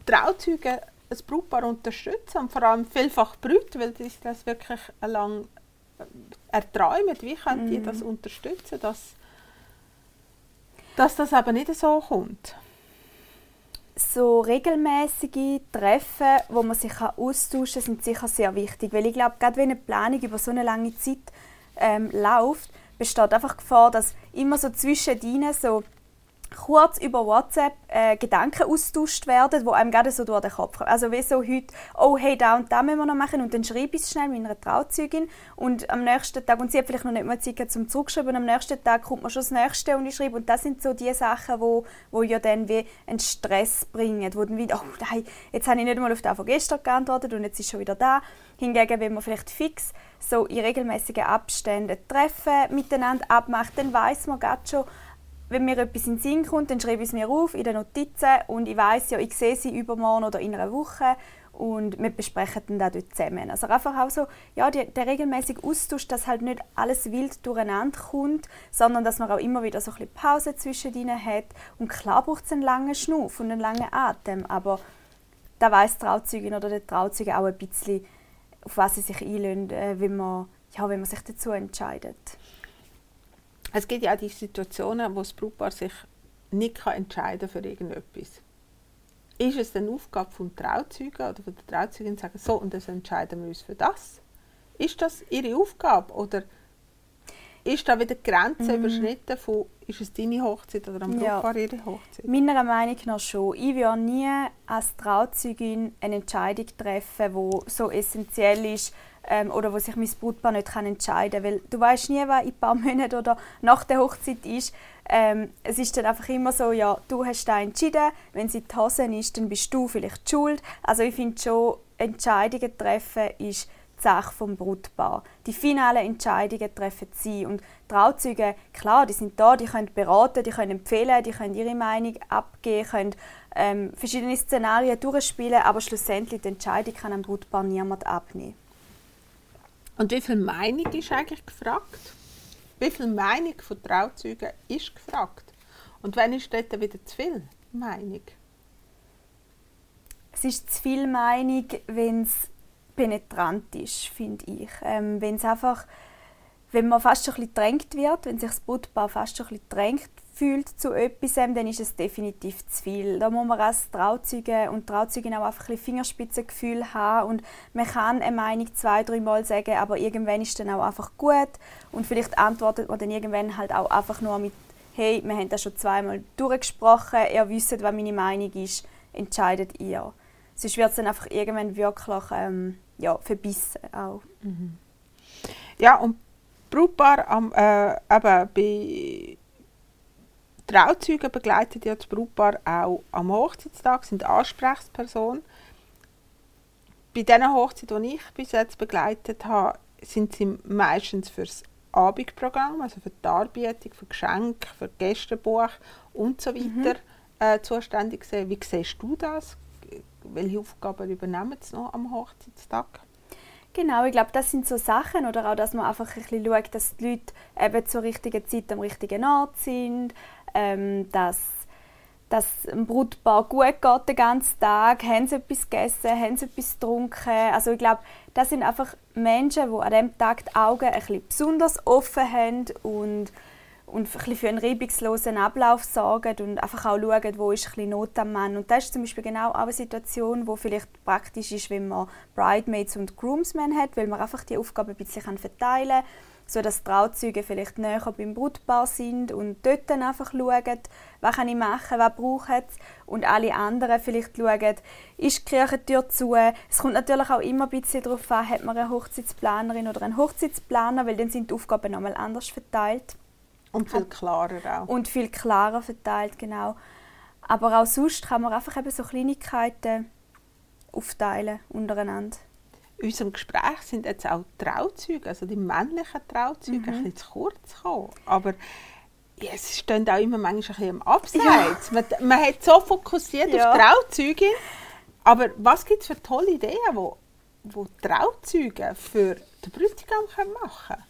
Trauzeuge ein Brautpaar unterstützen und vor allem vielfach Brüder, weil die das wirklich lang äh, erträumen. Wie können die mhm. das unterstützen, dass, dass das aber nicht so kommt? So regelmäßige Treffen, wo man sich austauschen kann, sind sicher sehr wichtig. Weil ich glaube, gerade wenn eine Planung über so eine lange Zeit ähm, läuft, besteht einfach die Gefahr, dass immer so zwischen ihnen so kurz über WhatsApp äh, Gedanken austauscht werden, wo einem gerade so durch den Kopf kommen. Also wie so heute, oh hey, da und da müssen wir noch machen und dann schreibe ich es schnell meiner Trauzeugin und am nächsten Tag, und sie hat vielleicht noch nicht mal Zeit zum Zurückschreiben, am nächsten Tag kommt man schon das Nächste und ich schreibe und das sind so die Sachen, wo, wo ja dann wie einen Stress bringen, wo dann wieder, oh nein, jetzt habe ich nicht mal auf das von gestern geantwortet und jetzt ist schon wieder da. Hingegen, wenn man vielleicht fix so in regelmäßigen Abständen treffen, miteinander abmacht, dann weiß man gerade schon, wenn mir etwas in den Sinn kommt, dann schreibe ich es mir auf in den Notizen und ich weiß ja, ich sehe sie übermorgen oder in einer Woche und wir besprechen dann das dort zusammen. Also einfach auch so, ja, die, der regelmäßige Austausch, dass halt nicht alles wild durcheinander kommt, sondern dass man auch immer wieder so ein bisschen Pause zwischen ihnen hat. Und klar braucht es einen langen Schnuff und einen langen Atem, aber da weiß Trauzeugin oder der Trauzeuge auch ein bisschen, auf was sie sich einlösen, äh, wenn, man, ja, wenn man sich dazu entscheidet. Es gibt ja auch die Situationen, wo das Brautpaar sich nicht entscheiden kann für irgendetwas ist es eine Aufgabe vom Trauzeugen oder von der Trauzeugin zu sagen, so und das entscheiden wir uns für das? Ist das ihre Aufgabe oder ist da wieder die Grenze mhm. überschritten von, ist es deine Hochzeit oder am Brautpaar ja. ihre Hochzeit? Meiner Meinung nach schon. Ich würde nie als Trauzeugin eine Entscheidung treffen, die so essentiell ist ähm, oder wo sich mein Brautpaar nicht kann entscheiden kann. Weil du weißt nie, was in ein paar Monaten oder nach der Hochzeit ist. Ähm, es ist dann einfach immer so, ja, du hast da entschieden, wenn sie die Hose ist, dann bist du vielleicht schuld. Also ich finde schon, Entscheidungen treffen ist die Sache vom Brutpaar. Die finalen Entscheidungen treffen sie und Trauzeuge, klar, die sind da, die können beraten, die können empfehlen, die können ihre Meinung abgeben, können ähm, verschiedene Szenarien durchspielen, aber schlussendlich die Entscheidung kann einem Brutpaar niemand abnehmen. Und wie viel Meinung ist eigentlich gefragt? Wie viel Meinung von Trauzeugen ist gefragt? Und wenn ist dort wieder zu viel Meinung? Es ist zu viel Meinung, wenn es penetrant ist, finde ich. Ähm, wenn es einfach, wenn man fast schon ein bisschen drängt wird, wenn sich das Brutpaar fast schon ein bisschen drängt fühlt zu etwas, dann ist es definitiv zu viel. Da muss man als Trauzeuge und Trauzeugin auch einfach ein Fingerspitzengefühl haben und man kann eine Meinung zwei, dreimal sagen, aber irgendwann ist dann auch einfach gut und vielleicht antwortet man dann irgendwann halt auch einfach nur mit «Hey, wir haben das schon zweimal durchgesprochen, ihr wisst, was meine Meinung ist, entscheidet ihr.» Sonst wird es dann einfach irgendwann wirklich ähm, ja, verbissen auch. Mhm. Ja, und Brautpaar am, äh, eben bei Trauzeugen begleiten ja das Brautpaar auch am Hochzeitstag, sind Ansprechperson. Bei diesen Hochzeiten, die ich bis jetzt begleitet habe, sind sie meistens für das Abendprogramm, also für die Darbietung, für Geschenke, für Gästebuch und so weiter mhm. äh, zuständig. Wie siehst du das? Welche Aufgaben übernehmen sie noch am Hochzeitstag? Genau, ich glaube, das sind so Sachen oder auch, dass man einfach ein bisschen schaut, dass die Leute eben zur richtigen Zeit am richtigen Ort sind, ähm, dass, dass ein Brutpaar gut geht den ganzen Tag, haben sie etwas gegessen, haben sie etwas getrunken. Also ich glaube, das sind einfach Menschen, die an diesem Tag die Augen ein bisschen besonders offen haben und, und ein für einen reibungslosen Ablauf sorgen und einfach auch schauen, wo ist ein bisschen Not am Mann. Und das ist zum Beispiel genau auch eine Situation, wo vielleicht praktisch ist, wenn man Bridemaids und Groomsmen hat, weil man einfach die Aufgabe ein bisschen verteilen kann so dass Trauzeuge vielleicht näher beim Brutpaar sind und dort dann einfach schauen, was kann ich machen, was braucht es und alle anderen vielleicht schauen, ist die Kirchentür zu. Es kommt natürlich auch immer ein bisschen darauf an, hat man eine Hochzeitsplanerin oder einen Hochzeitsplaner, weil dann sind die Aufgaben nochmal anders verteilt. Und viel klarer auch. Und viel klarer verteilt, genau. Aber auch sonst kann man einfach eben so Kleinigkeiten aufteilen untereinander in unserem Gespräch sind jetzt auch Trauzeuge, also die männlichen Trauzeuge, mhm. ein bisschen zu kurz gekommen. Aber ja, es stehen auch immer manchmal ein bisschen im Abseits. Ja. Man, man hat so fokussiert ja. auf Trauzeuge. Aber was gibt es für tolle Ideen, wo, wo Trauzeuge für den Bräutigam machen können?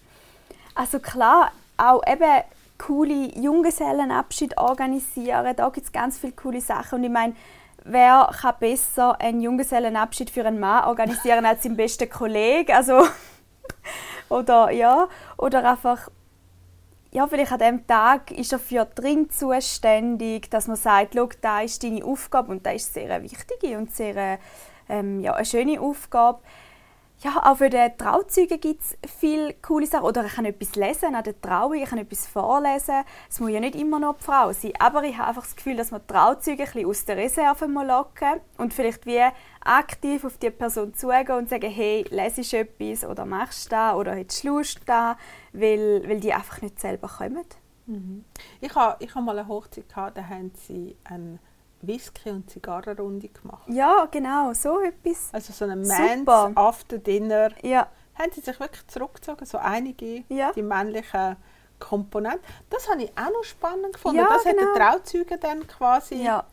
Also klar, auch eben coole Junggesellenabschied organisieren. Da gibt es ganz viele coole Sachen. Und ich meine, wer kann besser einen Junggesellenabschied für einen Mann organisieren als sein bester Kollege? Also, oder ja, oder einfach ja, vielleicht an dem Tag ist er für drin zuständig, dass man sagt, schau, da ist deine Aufgabe und das ist sehr eine wichtige und sehr ähm, ja, eine schöne Aufgabe ja, auch für den Trauzeugen gibt es viele coole Sachen. Oder ich kann etwas lesen an der Trauung, ich kann etwas vorlesen. Es muss ja nicht immer nur die Frau sein. Aber ich habe einfach das Gefühl, dass man die Trauzeugen ein bisschen aus der Reserve mal locken und vielleicht wie aktiv auf die Person zugehen und sagen, hey, lesest etwas oder machst da oder hättest Lust da, weil, weil die einfach nicht selber kommen. Mhm. Ich habe ich ha mal eine Hochzeit gehabt, da haben sie einen Whisky und Zigarrenrunde gemacht. Ja, genau, so etwas. Also so ein Mans After Dinner. Ja. Haben sie sich wirklich zurückgezogen, so einige, ja. die männlichen Komponente. Das habe ich auch noch spannend gefunden. Ja, das genau. hat der Trauzeuge dann quasi. Ja,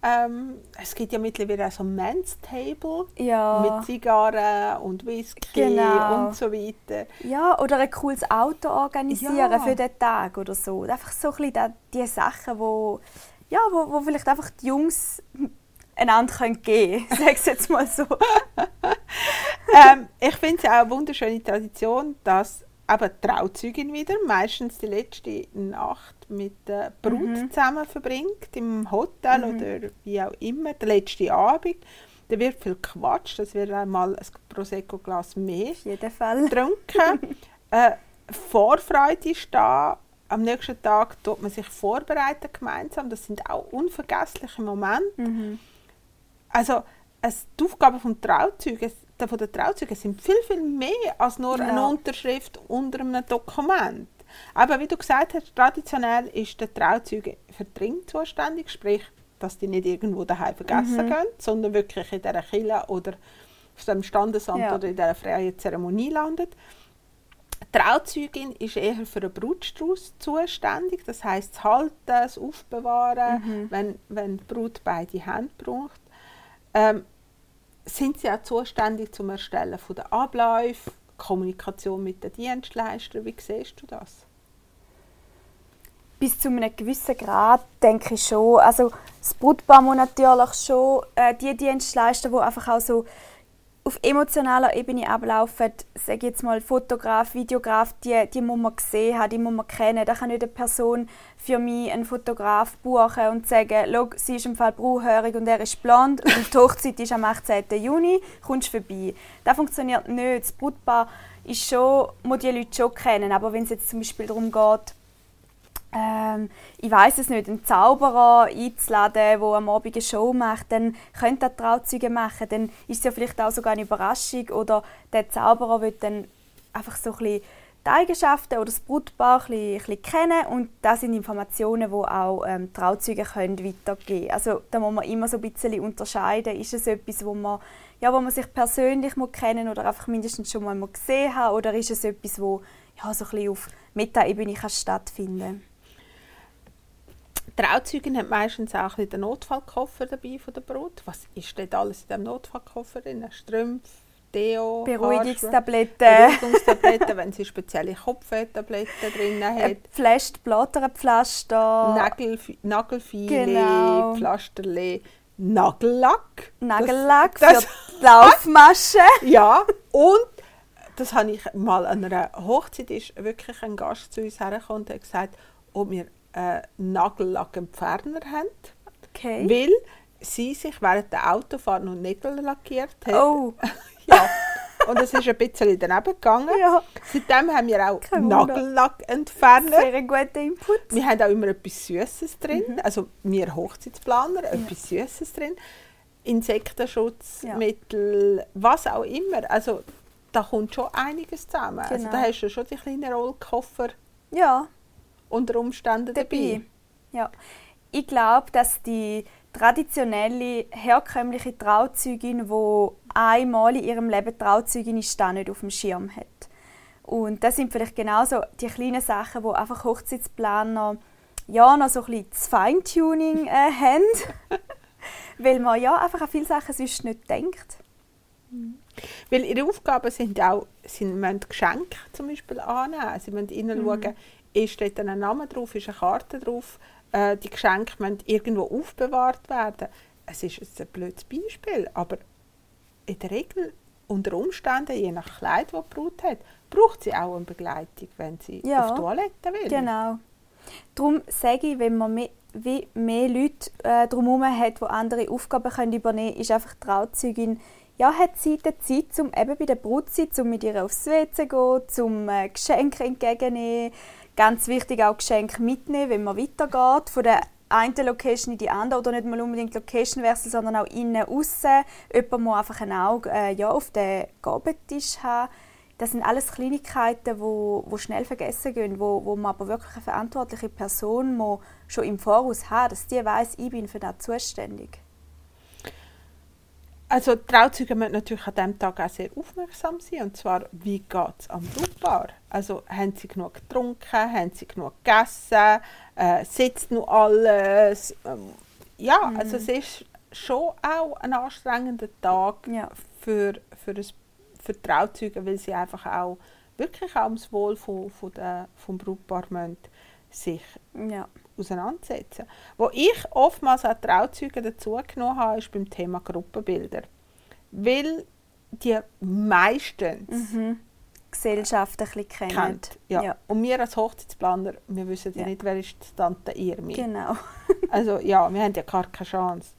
Ähm, es gibt ja mittlerweile auch so ein Men's Table ja. mit Zigarren und Whisky Genau. und so weiter. Ja, oder ein cooles Auto organisieren Ja. für den Tag oder so. Einfach so ein bisschen die Sachen, wo, ja, wo, wo vielleicht einfach die Jungs einander können geben können. Sag es jetzt mal so. ähm, ich finde es auch eine wunderschöne Tradition, dass die Trauzeugin wieder meistens die letzte Nacht mit der Brut Mhm. zusammen verbringt, im Hotel oder wie auch immer, der letzte Abend. Da wird viel Quatsch, das wird einmal ein Prosecco-Glas mehr Auf jeden Fall. getrunken. äh, Vorfreude ist da. Am nächsten Tag tut man sich vorbereiten gemeinsam. Das sind auch unvergessliche Momente. Mhm. Also es, die Aufgaben vom Trauzeugen, der- von der Trauzeugen sind viel, viel mehr als nur eine Ja. Unterschrift unter einem Dokument. Aber wie du gesagt hast, traditionell ist der Trauzeuge für Ring zuständig, sprich, dass die nicht irgendwo daheim vergessen Mhm. gehen, sondern wirklich in dieser Kille oder auf dem Standesamt Ja. oder in dieser freien Zeremonie landet. Die Trauzeugin ist eher für den Brutstrauß zuständig, das heißt das Halten, das Aufbewahren, Mhm. wenn, wenn die Brut beide Hände braucht. Ähm, sind sie auch zuständig zum Erstellen der Abläufe, Kommunikation mit den Dienstleistern? Wie siehst du das? Bis zu einem gewissen Grad denke ich schon. Also das Brutpaar muss natürlich schon äh, die Dienstleister, die einfach auch so auf emotionaler Ebene ablaufen, sage ich jetzt mal Fotograf, Videograf, die, die muss man gesehen haben, die muss man kennen. Da kann nicht eine Person für mich einen Fotograf buchen und sagen, «Schau, sie ist im Fall braunhaarig und er ist blond und die Hochzeit ist am 18. Juni, kommst vorbei». Das funktioniert nicht. Das Brutpaar ist schon, muss die Leute schon kennen, aber wenn es jetzt zum Beispiel darum geht, ähm, ich weiß es nicht, einen Zauberer einzuladen, der am Abend eine Show macht, dann könnte er Trauzeuge machen, dann ist es ja vielleicht auch sogar eine Überraschung. Oder der Zauberer wird dann einfach so ein bisschen die Eigenschaften oder das Brutpaar ein bisschen, ein bisschen kennen. Und das sind Informationen, die auch ähm, Trauzeuge können weitergeben können. Also da muss man immer so ein bisschen unterscheiden, ist es etwas, wo man, ja, wo man sich persönlich muss kennen oder einfach mindestens schon mal gesehen hat? Oder ist es etwas, wo ja, so ein bisschen auf Metaebene stattfinden kann. Die Trauzeugin hat meistens auch ein den Notfallkoffer dabei von der Brut. Was ist denn alles in diesem Notfallkoffer drin? Strümpfe, Deo, Beruhigungstabletten, Beruhigungstabletten, wenn sie spezielle Kopfwehtabletten drin ein hat. Pflaster, Blätterpflaster, Nagel, Nagelfeile, Genau. Pflasterle, Nagellack. Nagellack das, für die Laufmasche. Ja, und das habe ich mal an einer Hochzeit, ist wirklich ein Gast zu uns hergekommen und hat gesagt, ob wir einen Nagellackentferner haben, Okay. weil sie sich während der Autofahrt noch Nägel lackiert hat. Oh, Ja. Und es ist ein bisschen daneben gegangen. ja, Seitdem haben wir auch. Nagellackentferner. sehr guter Input. Wir haben auch immer etwas Süßes drin, Mhm. also wir Hochzeitsplaner, etwas Süßes drin, Insektenschutzmittel, was auch immer. Also da kommt schon einiges zusammen. Also Genau. da hast du schon die kleinen Rollkoffer Ja, unter Umständen dabei. dabei. Ja. Ich glaube, dass die traditionelle, herkömmliche Trauzeugin, die einmal in ihrem Leben Trauzeugin ist, das nicht auf dem Schirm hat. Und das sind vielleicht genauso die kleinen Sachen, wo einfach Hochzeitsplaner ja noch so ein bisschen das Feintuning äh, haben. Weil man ja einfach an viele Sachen sonst nicht denkt. Weil ihre Aufgaben sind auch, sie müssen Geschenke zum Beispiel annehmen. Sie müssen Mhm. Ist dort ein Name drauf, ist eine Karte drauf. Äh, die Geschenke müssen irgendwo aufbewahrt werden. Es ist jetzt ein blödes Beispiel, aber in der Regel, unter Umständen, je nach Kleid, das die Brut hat, braucht sie auch eine Begleitung, wenn sie Ja. auf die Toilette will. Genau. Darum sage ich, wenn man mehr, wie mehr Leute äh, drumherum hat, die andere Aufgaben können übernehmen können, ist einfach die Trauzeugin, ja, hat Zeit, Zeit, um eben bei der Brut zu sein, um mit ihr aufs WC zu gehen, um äh, Geschenke entgegenzunehmen. Ganz wichtig auch Geschenke mitnehmen, wenn man weitergeht, von der einen Location in die andere oder nicht mal unbedingt Location wechseln, sondern auch innen, außen. Jemand muss einfach ein Auge äh, ja, auf den Gabentisch haben. Das sind alles Kleinigkeiten, wo, wo schnell vergessen gehen, wo, wo man aber wirklich eine verantwortliche Person muss schon im Voraus haben, dass die weiß, ich bin für das zuständig. Also die Trauzeuge müssen natürlich an diesem Tag auch sehr aufmerksam sein. Und zwar, wie geht es am Brautpaar? Also, haben sie genug getrunken? Haben sie genug gegessen? Äh, sitzt noch alles? Ähm, ja, Mhm. also es ist schon auch ein anstrengender Tag Ja. für, für, ein, für die Trauzeuge, weil sie einfach auch wirklich auch ums Wohl von, von der, vom Brautpaar müssen sich Ja. Auseinandersetzen. Wo ich oftmals auch Trauzeugen dazu genommen habe, ist beim Thema Gruppenbilder. Weil die meistens Mhm. Gesellschaft ein bisschen kennen. kennt. Ja. ja. Und wir als Hochzeitsplaner, wir wissen ja Ja. nicht, wer ist die Tante Irmi. Genau. Also ja, wir haben ja gar keine Chance.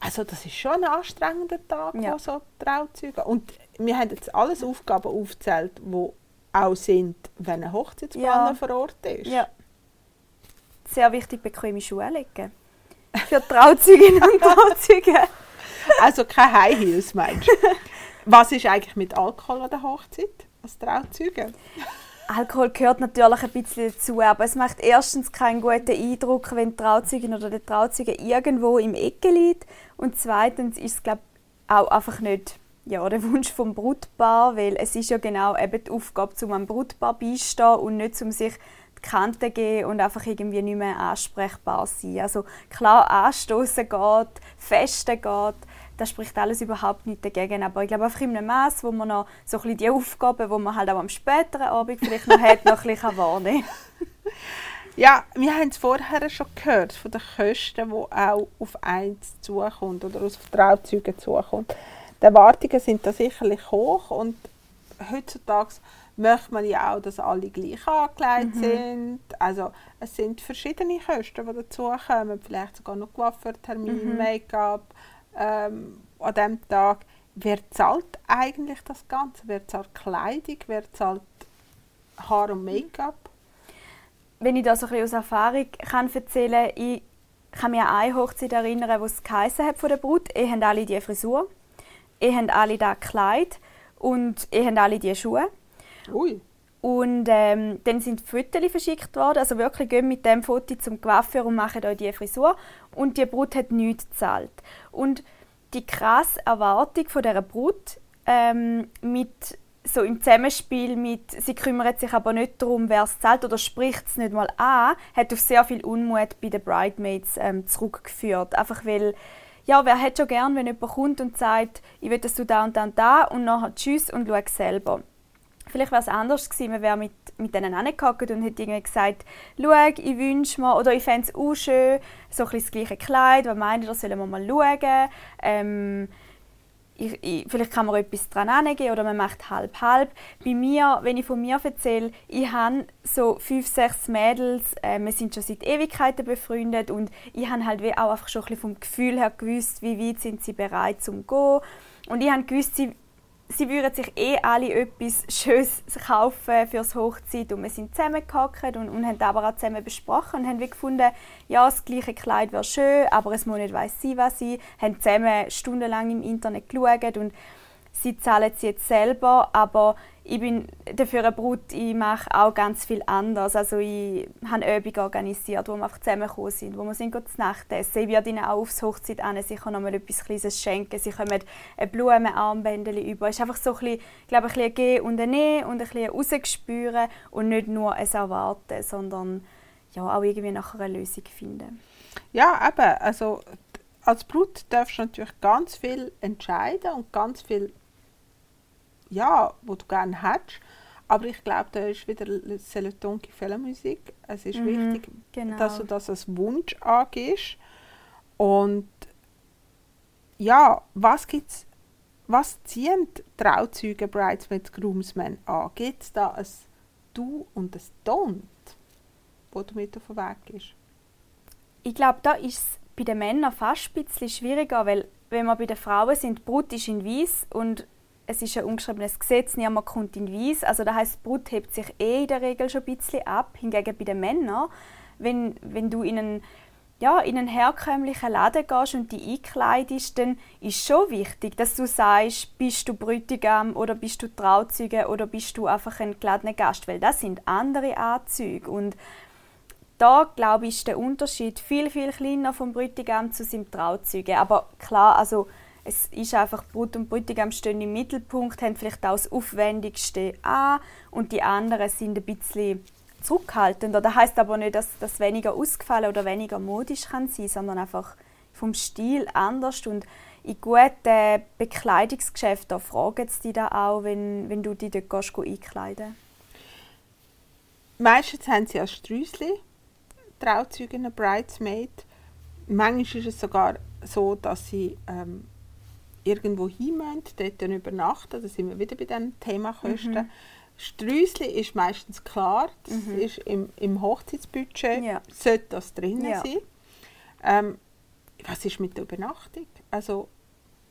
Also das ist schon ein anstrengender Tag, Ja. wo so Trauzeugen. Und wir haben jetzt alles Aufgaben aufgezählt, die auch sind, wenn ein Hochzeitsplaner Ja. vor Ort ist. Ja. Sehr wichtig, bequeme Schuhe legen. Für Trauzeuginnen und Trauzeuge. Also keine High Heels, meinst du? Was ist eigentlich mit Alkohol an der Hochzeit als Trauzeuge? Alkohol gehört natürlich ein bisschen dazu, aber es macht erstens keinen guten Eindruck, wenn die Trauzeugin oder der Trauzeuge irgendwo im Ecke liegt. Und zweitens ist es, glaube auch einfach nicht ja, der Wunsch vom Brutpaar, weil es ist ja genau eben die Aufgabe, um am Brutpaar beistehen und nicht um sich Kante geben und einfach irgendwie nicht mehr ansprechbar sein. Also klar, anstoßen geht, festen geht, das spricht alles überhaupt nicht dagegen. Aber ich glaube einfach in einem Maß, wo man noch so ein bisschen die Aufgaben, die man halt auch am späteren Abend vielleicht noch hat, noch ein bisschen wahrnehmen. Ja, wir haben es vorher schon gehört, von den Kosten, die auch auf eins zukommt oder auf Trauzeugen zukommt. Die Erwartungen sind da sicherlich hoch und heutzutage möchte man ja auch, dass alle gleich angelegt sind. Also es sind verschiedene Kosten, die dazukommen, vielleicht sogar noch Coiffeurtermin, Make-up ähm, an diesem Tag. Wer zahlt eigentlich das Ganze? Wer zahlt Kleidung? Wer zahlt Haar und Make-up? Wenn ich da so ein bisschen aus Erfahrung kann erzählen kann, ich kann mich an eine Hochzeit erinnern, wo es geheissen hat von der Brut, ihr habt alle die Frisur, ihr habt alle das Kleid und ihr habt alle die Schuhe. Ui. Und ähm, dann sind Fotos verschickt worden. Also wirklich, geht mit dem Foto zum Coiffeur und machen euch die Frisur. Und die Brut hat nichts gezahlt. Und die krasse Erwartung von dieser Brut ähm, mit so im Zusammenspiel mit, sie kümmert sich aber nicht darum, wer es zahlt oder spricht es nicht mal an, hat auf sehr viel Unmut bei den Bridesmaids ähm, zurückgeführt. Einfach weil, ja, wer hätte schon gern, wenn jemand kommt und sagt, ich will, dass du da und da und da und nachher tschüss und schau selber. Vielleicht wäre es anders gewesen, man wäre mit, mit denen hingehockt und hätte irgendwie gesagt, schau, ich wünsche mir, oder ich fände es auch schön, so ein bisschen das gleiche Kleid, was meint ihr, da sollen wir mal schauen. Ähm, ich, ich, vielleicht kann man etwas dran angeben oder man macht halb-halb. Bei mir, wenn ich von mir erzähle, ich habe so fünf, sechs Mädels, äh, wir sind schon seit Ewigkeiten befreundet und ich habe halt auch einfach schon ein bisschen vom Gefühl her gewusst, wie weit sind sie bereit zum gehen. Und ich habe gewusst, sie, sie würden sich eh alle etwas Schönes kaufen fürs Hochzeit und wir sind zusammengehockt und, und haben aber auch zusammen besprochen und haben wie gefunden, ja, das gleiche Kleid wäre schön, aber es muss nicht weiss sein, was sie. Haben zusammen stundenlang im Internet geschaut und sie zahlen es jetzt selber, aber ich bin dafür eine Brut, ich mache auch ganz viel anders. Also ich habe Übungen organisiert, wo wir einfach zusammengekommen sind, wo wir sind zu Nacht essen. Ich werde ihnen auch aufs Hochzeit an, sicher noch mal etwas Kleines schenken. Sie kommen ein Blumenarmbändchen über. Es ist einfach so ein bisschen, ich glaube, ein bisschen Gehen und ein Nehmen und ein bisschen Rausgespüren und nicht nur ein Erwarten, sondern ja, auch irgendwie nachher eine Lösung finden. Ja, eben. Also als Brut darfst du natürlich ganz viel entscheiden und ganz viel, ja, wo du gerne hättest. Aber ich glaube, da ist wieder Seletonki Musik. Es ist Mhm, wichtig, genau. dass du das als Wunsch angehst. Und ja, was gibt's, was ziehen die Trauzeugen, Bridesmaids, Groomsmen an? Gibt es da ein Du und ein Don't, wo du mit auf den Weg gehst? Ich glaube, da ist es bei den Männern fast ein bisschen schwieriger, weil wenn wir bei den Frauen sind, Brut ist in Weiß und es ist ein ungeschriebenes Gesetz, niemand kommt in Weiß. Also das heißt, die Brut hebt sich eh in der Regel schon ein bisschen ab. Hingegen bei den Männern, wenn, wenn du in einen, ja, in einen herkömmlichen Laden gehst und dich einkleidest, dann ist schon wichtig, dass du sagst, bist du Bräutigam oder bist du Trauzeuge oder bist du einfach ein geladener Gast, weil das sind andere Anzüge und da glaube ich, ist der Unterschied viel, viel kleiner vom Bräutigam zu seinem Trauzeuge. Aber klar, also es ist einfach Brut und Bräutigam stehen im Mittelpunkt, haben vielleicht auch das Aufwendigste an und die anderen sind ein bisschen zurückhaltend. Das heißt aber nicht, dass das weniger ausgefallen oder weniger modisch kann sein, sondern einfach vom Stil anders und in guten Bekleidungsgeschäften fragen sie dich da auch, wenn, wenn du dich dort gehst, einkleiden Meistens haben sie als Sträusli Trauzeugen, Bridesmaid. Manchmal ist es sogar so, dass sie ähm, irgendwo hin müssen, dort dann übernachten. Da sind wir wieder bei diesem Thema Kosten. Mhm. Sträusli ist meistens klar, das mhm. ist im, im Hochzeitsbudget, ja. sollte das drin ja. sein. Ähm, was ist mit der Übernachtung? Also,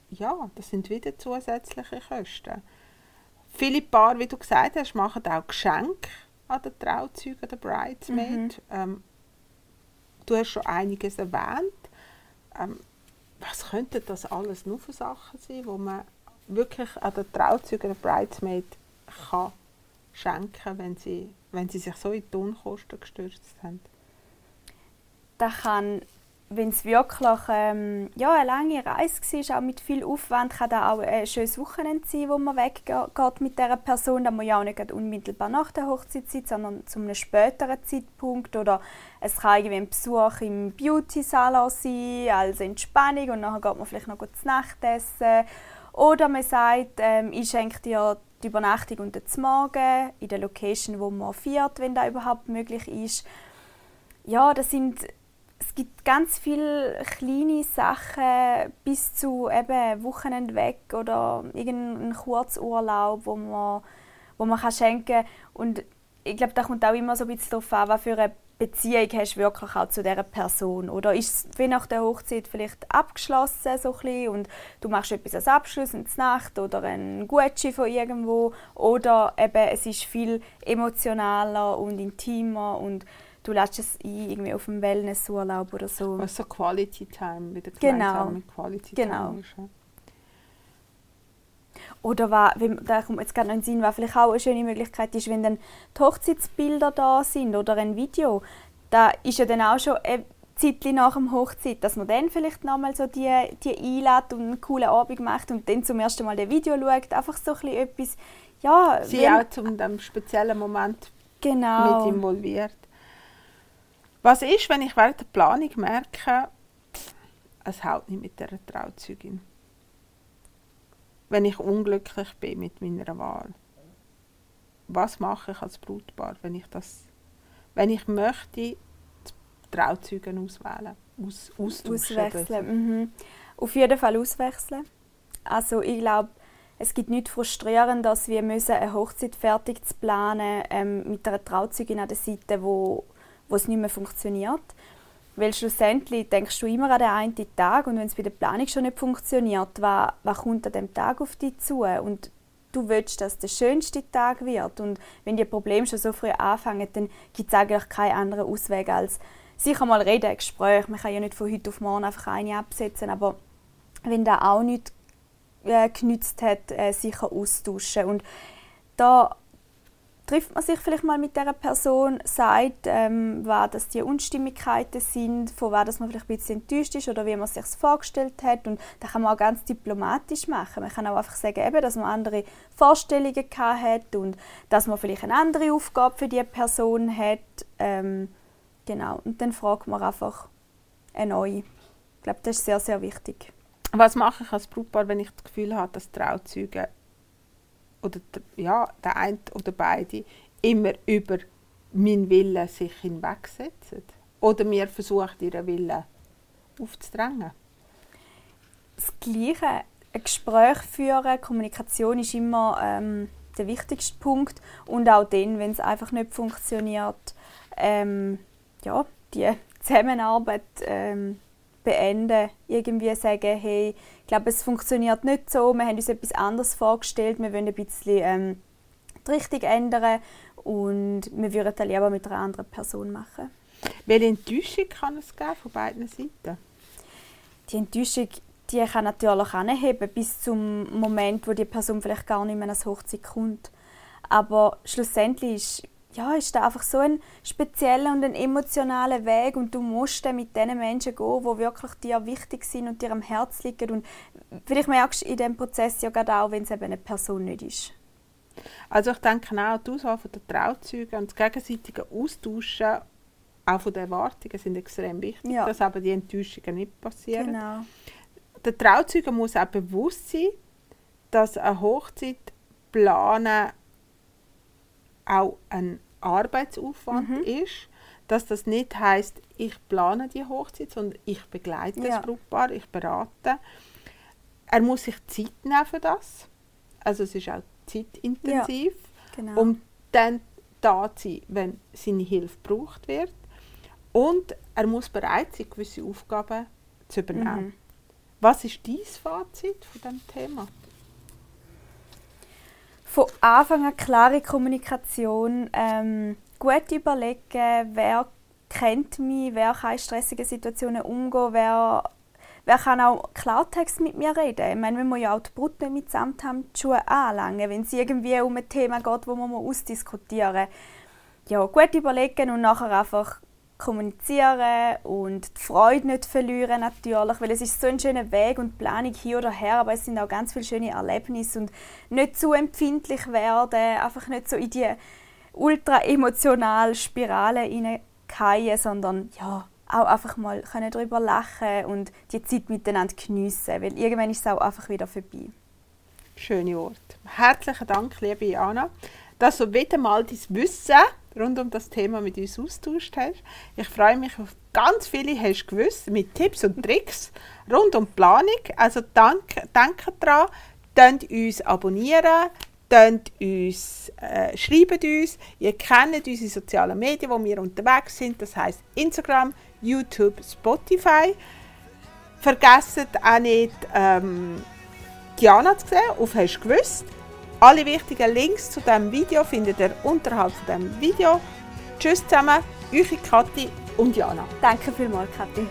ja, das sind wieder zusätzliche Kosten. Viele Paare, wie du gesagt hast, machen auch Geschenke an den Trauzeugen, der Bridesmaid. Mhm. Ähm, du hast schon einiges erwähnt. Ähm, was könnten das alles nur für Sachen sein, wo man wirklich an den Trauzeugen, der Bridesmaid kann schenken, wenn sie, wenn sie sich so in die Unkosten gestürzt haben? Das kann wenn es wirklich ähm, ja, eine lange Reise war, auch mit viel Aufwand, kann das auch ein schönes Wochenende sein, wo man weggeht mit dieser Person. Da muss ja auch nicht unmittelbar nach der Hochzeit sein, sondern zu einem späteren Zeitpunkt. Oder es kann irgendwie ein Besuch im Beauty-Salon sein, als Entspannung und dann geht man vielleicht noch zu Nacht essen. Oder man sagt, ähm, ich schenke dir die Übernachtung und den Morgen in der Location, wo man feiert, wenn das überhaupt möglich ist. Ja, das sind es gibt ganz viele kleine Sachen bis zu eben Wochenende weg oder irgendeinen Kurzurlaub, wo man, wo man kann schenken kann. Und ich glaube, da kommt auch immer so ein bisschen darauf an, was für eine Beziehung hast du wirklich auch zu dieser Person. Oder ist es wie nach der Hochzeit vielleicht abgeschlossen so ein und du machst etwas als Abschluss, eine Nacht oder ein Gucci von irgendwo. Oder eben, es ist viel emotionaler und intimer und du lässt es ein, irgendwie auf dem Wellnessurlaub oder so. Was so Quality Time, wieder genau. mit Quality genau. Time ist. Ja. Oder was, da kommt jetzt gerade noch in den Sinn, was vielleicht auch eine schöne Möglichkeit ist, wenn dann die Hochzeitsbilder da sind oder ein Video, da ist ja dann auch schon ein Zeitchen nach dem Hochzeit, dass man dann vielleicht nochmal so die, die einlädt und einen coolen Abend macht und dann zum ersten Mal das Video schaut, einfach so ein etwas, ja... Sie wenn, auch zu einem speziellen Moment genau. mit involviert. Was ist, wenn ich während der Planung merke, es haut nicht mit dieser Trauzeugin? Wenn ich unglücklich bin mit meiner Wahl? Was mache ich als Brutpaar, wenn ich das, wenn ich möchte, Trauzeugen auswählen, aus, auswechseln? Mhm. Auf jeden Fall auswechseln. Also ich glaube, es gibt nichts frustrierend, dass wir müssen eine Hochzeit fertig zu planen ähm, mit einer Trauzeugin an der Seite, wo wo es nicht mehr funktioniert. Weil schlussendlich denkst du immer an den einen Tag und wenn es bei der Planung schon nicht funktioniert, was, was kommt an dem Tag auf dich zu? Und du willst, dass der schönste Tag wird. Und wenn die Probleme schon so früh anfangen, dann gibt es eigentlich keinen anderen Ausweg als sicher mal reden, ein Gespräch. Man kann ja nicht von heute auf morgen einfach eine absetzen, aber wenn da auch nicht äh, genützt hat, äh, sicher austauschen. Und da trifft man sich vielleicht mal mit dieser Person, sagt, ähm, was das die Unstimmigkeiten sind, von was man vielleicht ein bisschen enttäuscht ist oder wie man es sich vorgestellt hat. Und das kann man auch ganz diplomatisch machen. Man kann auch einfach sagen, eben, dass man andere Vorstellungen hat und dass man vielleicht eine andere Aufgabe für die Person hat. Ähm, genau. Und dann fragt man einfach eine neue. Ich glaube, das ist sehr, sehr wichtig. Was mache ich als Brautpaar, wenn ich das Gefühl habe, dass Trauzeuge oder ja, der eine oder beide immer über meinen Willen sich hinwegsetzen. Oder mir versucht, ihren Willen aufzudrängen. Das Gleiche. Ein Gespräch führen, Kommunikation ist immer ähm, der wichtigste Punkt. Und auch dann, wenn es einfach nicht funktioniert, ähm, ja, die Zusammenarbeit ähm, beenden. Irgendwie sagen, hey, ich glaube, es funktioniert nicht so, wir haben uns etwas anderes vorgestellt, wir wollen ein bisschen ähm, die Richtung ändern und wir würden das lieber mit einer anderen Person machen. Welche Enttäuschung kann es geben von beiden Seiten? Die Enttäuschung die kann natürlich anheben bis zum Moment, wo die Person vielleicht gar nicht mehr ans Hochzeit kommt. Aber schlussendlich ist ja, ist da einfach so ein spezieller und ein emotionaler Weg und du musst dann mit den Menschen gehen, die wirklich dir wichtig sind und dir am Herz liegen und vielleicht merkst du in diesem Prozess ja gerade auch, wenn es eben eine Person nicht ist. Also ich denke auch, die Auswahl der Trauzeugen und das gegenseitige Austauschen auch von den Erwartungen sind extrem wichtig, ja. dass aber die Enttäuschungen nicht passieren. Genau. Der Trauzeuge muss auch bewusst sein, dass eine Hochzeit planen auch ein Arbeitsaufwand mhm. ist, dass das nicht heißt, ich plane die Hochzeit, sondern ich begleite ja. das Brautpaar, ich berate. Er muss sich Zeit nehmen für das. Also es ist auch zeitintensiv, ja, genau. um dann da zu sein, wenn seine Hilfe gebraucht wird. Und er muss bereit sein, gewisse Aufgaben zu übernehmen. Mhm. Was ist dein Fazit von diesem Thema? Von Anfang an klare Kommunikation, ähm, gut überlegen, wer kennt mich, wer kann in stressigen Situationen umgehen, wer, wer kann auch Klartext mit mir reden. Ich meine, wenn wir ja auch die Brut nicht mitsamt haben, die Schuhe anlangen, wenn es irgendwie um ein Thema geht, das man ausdiskutieren muss. Ja, gut überlegen und nachher einfach kommunizieren und die Freude nicht verlieren natürlich, weil es ist so ein schöner Weg und Planung hier oder her, aber es sind auch ganz viele schöne Erlebnisse und nicht zu empfindlich werden, einfach nicht so in die ultra emotionale Spirale hineingehen, sondern ja, auch einfach mal können darüber lachen und die Zeit miteinander geniessen, weil irgendwann ist es auch einfach wieder vorbei. Schöne Worte. Herzlichen Dank, liebe Anna, dass du wieder mal dein Wissen rund um das Thema mit uns austauscht hast. Ich freue mich auf ganz viele, hast du gewusst, mit Tipps und Tricks rund um Planung. Also danke, danke daran, könnt uns abonnieren, könnt uns, äh, schreibt uns. Ihr kennt unsere sozialen Medien, wo wir unterwegs sind, das heißt Instagram, YouTube, Spotify. Vergesst auch nicht, ähm, Diana zu sehen, auf «Hast du gewusst?» Alle wichtigen Links zu diesem Video findet ihr unterhalb von diesem Video. Tschüss zusammen, eure Kathi und Jana. Danke vielmals, Kathi.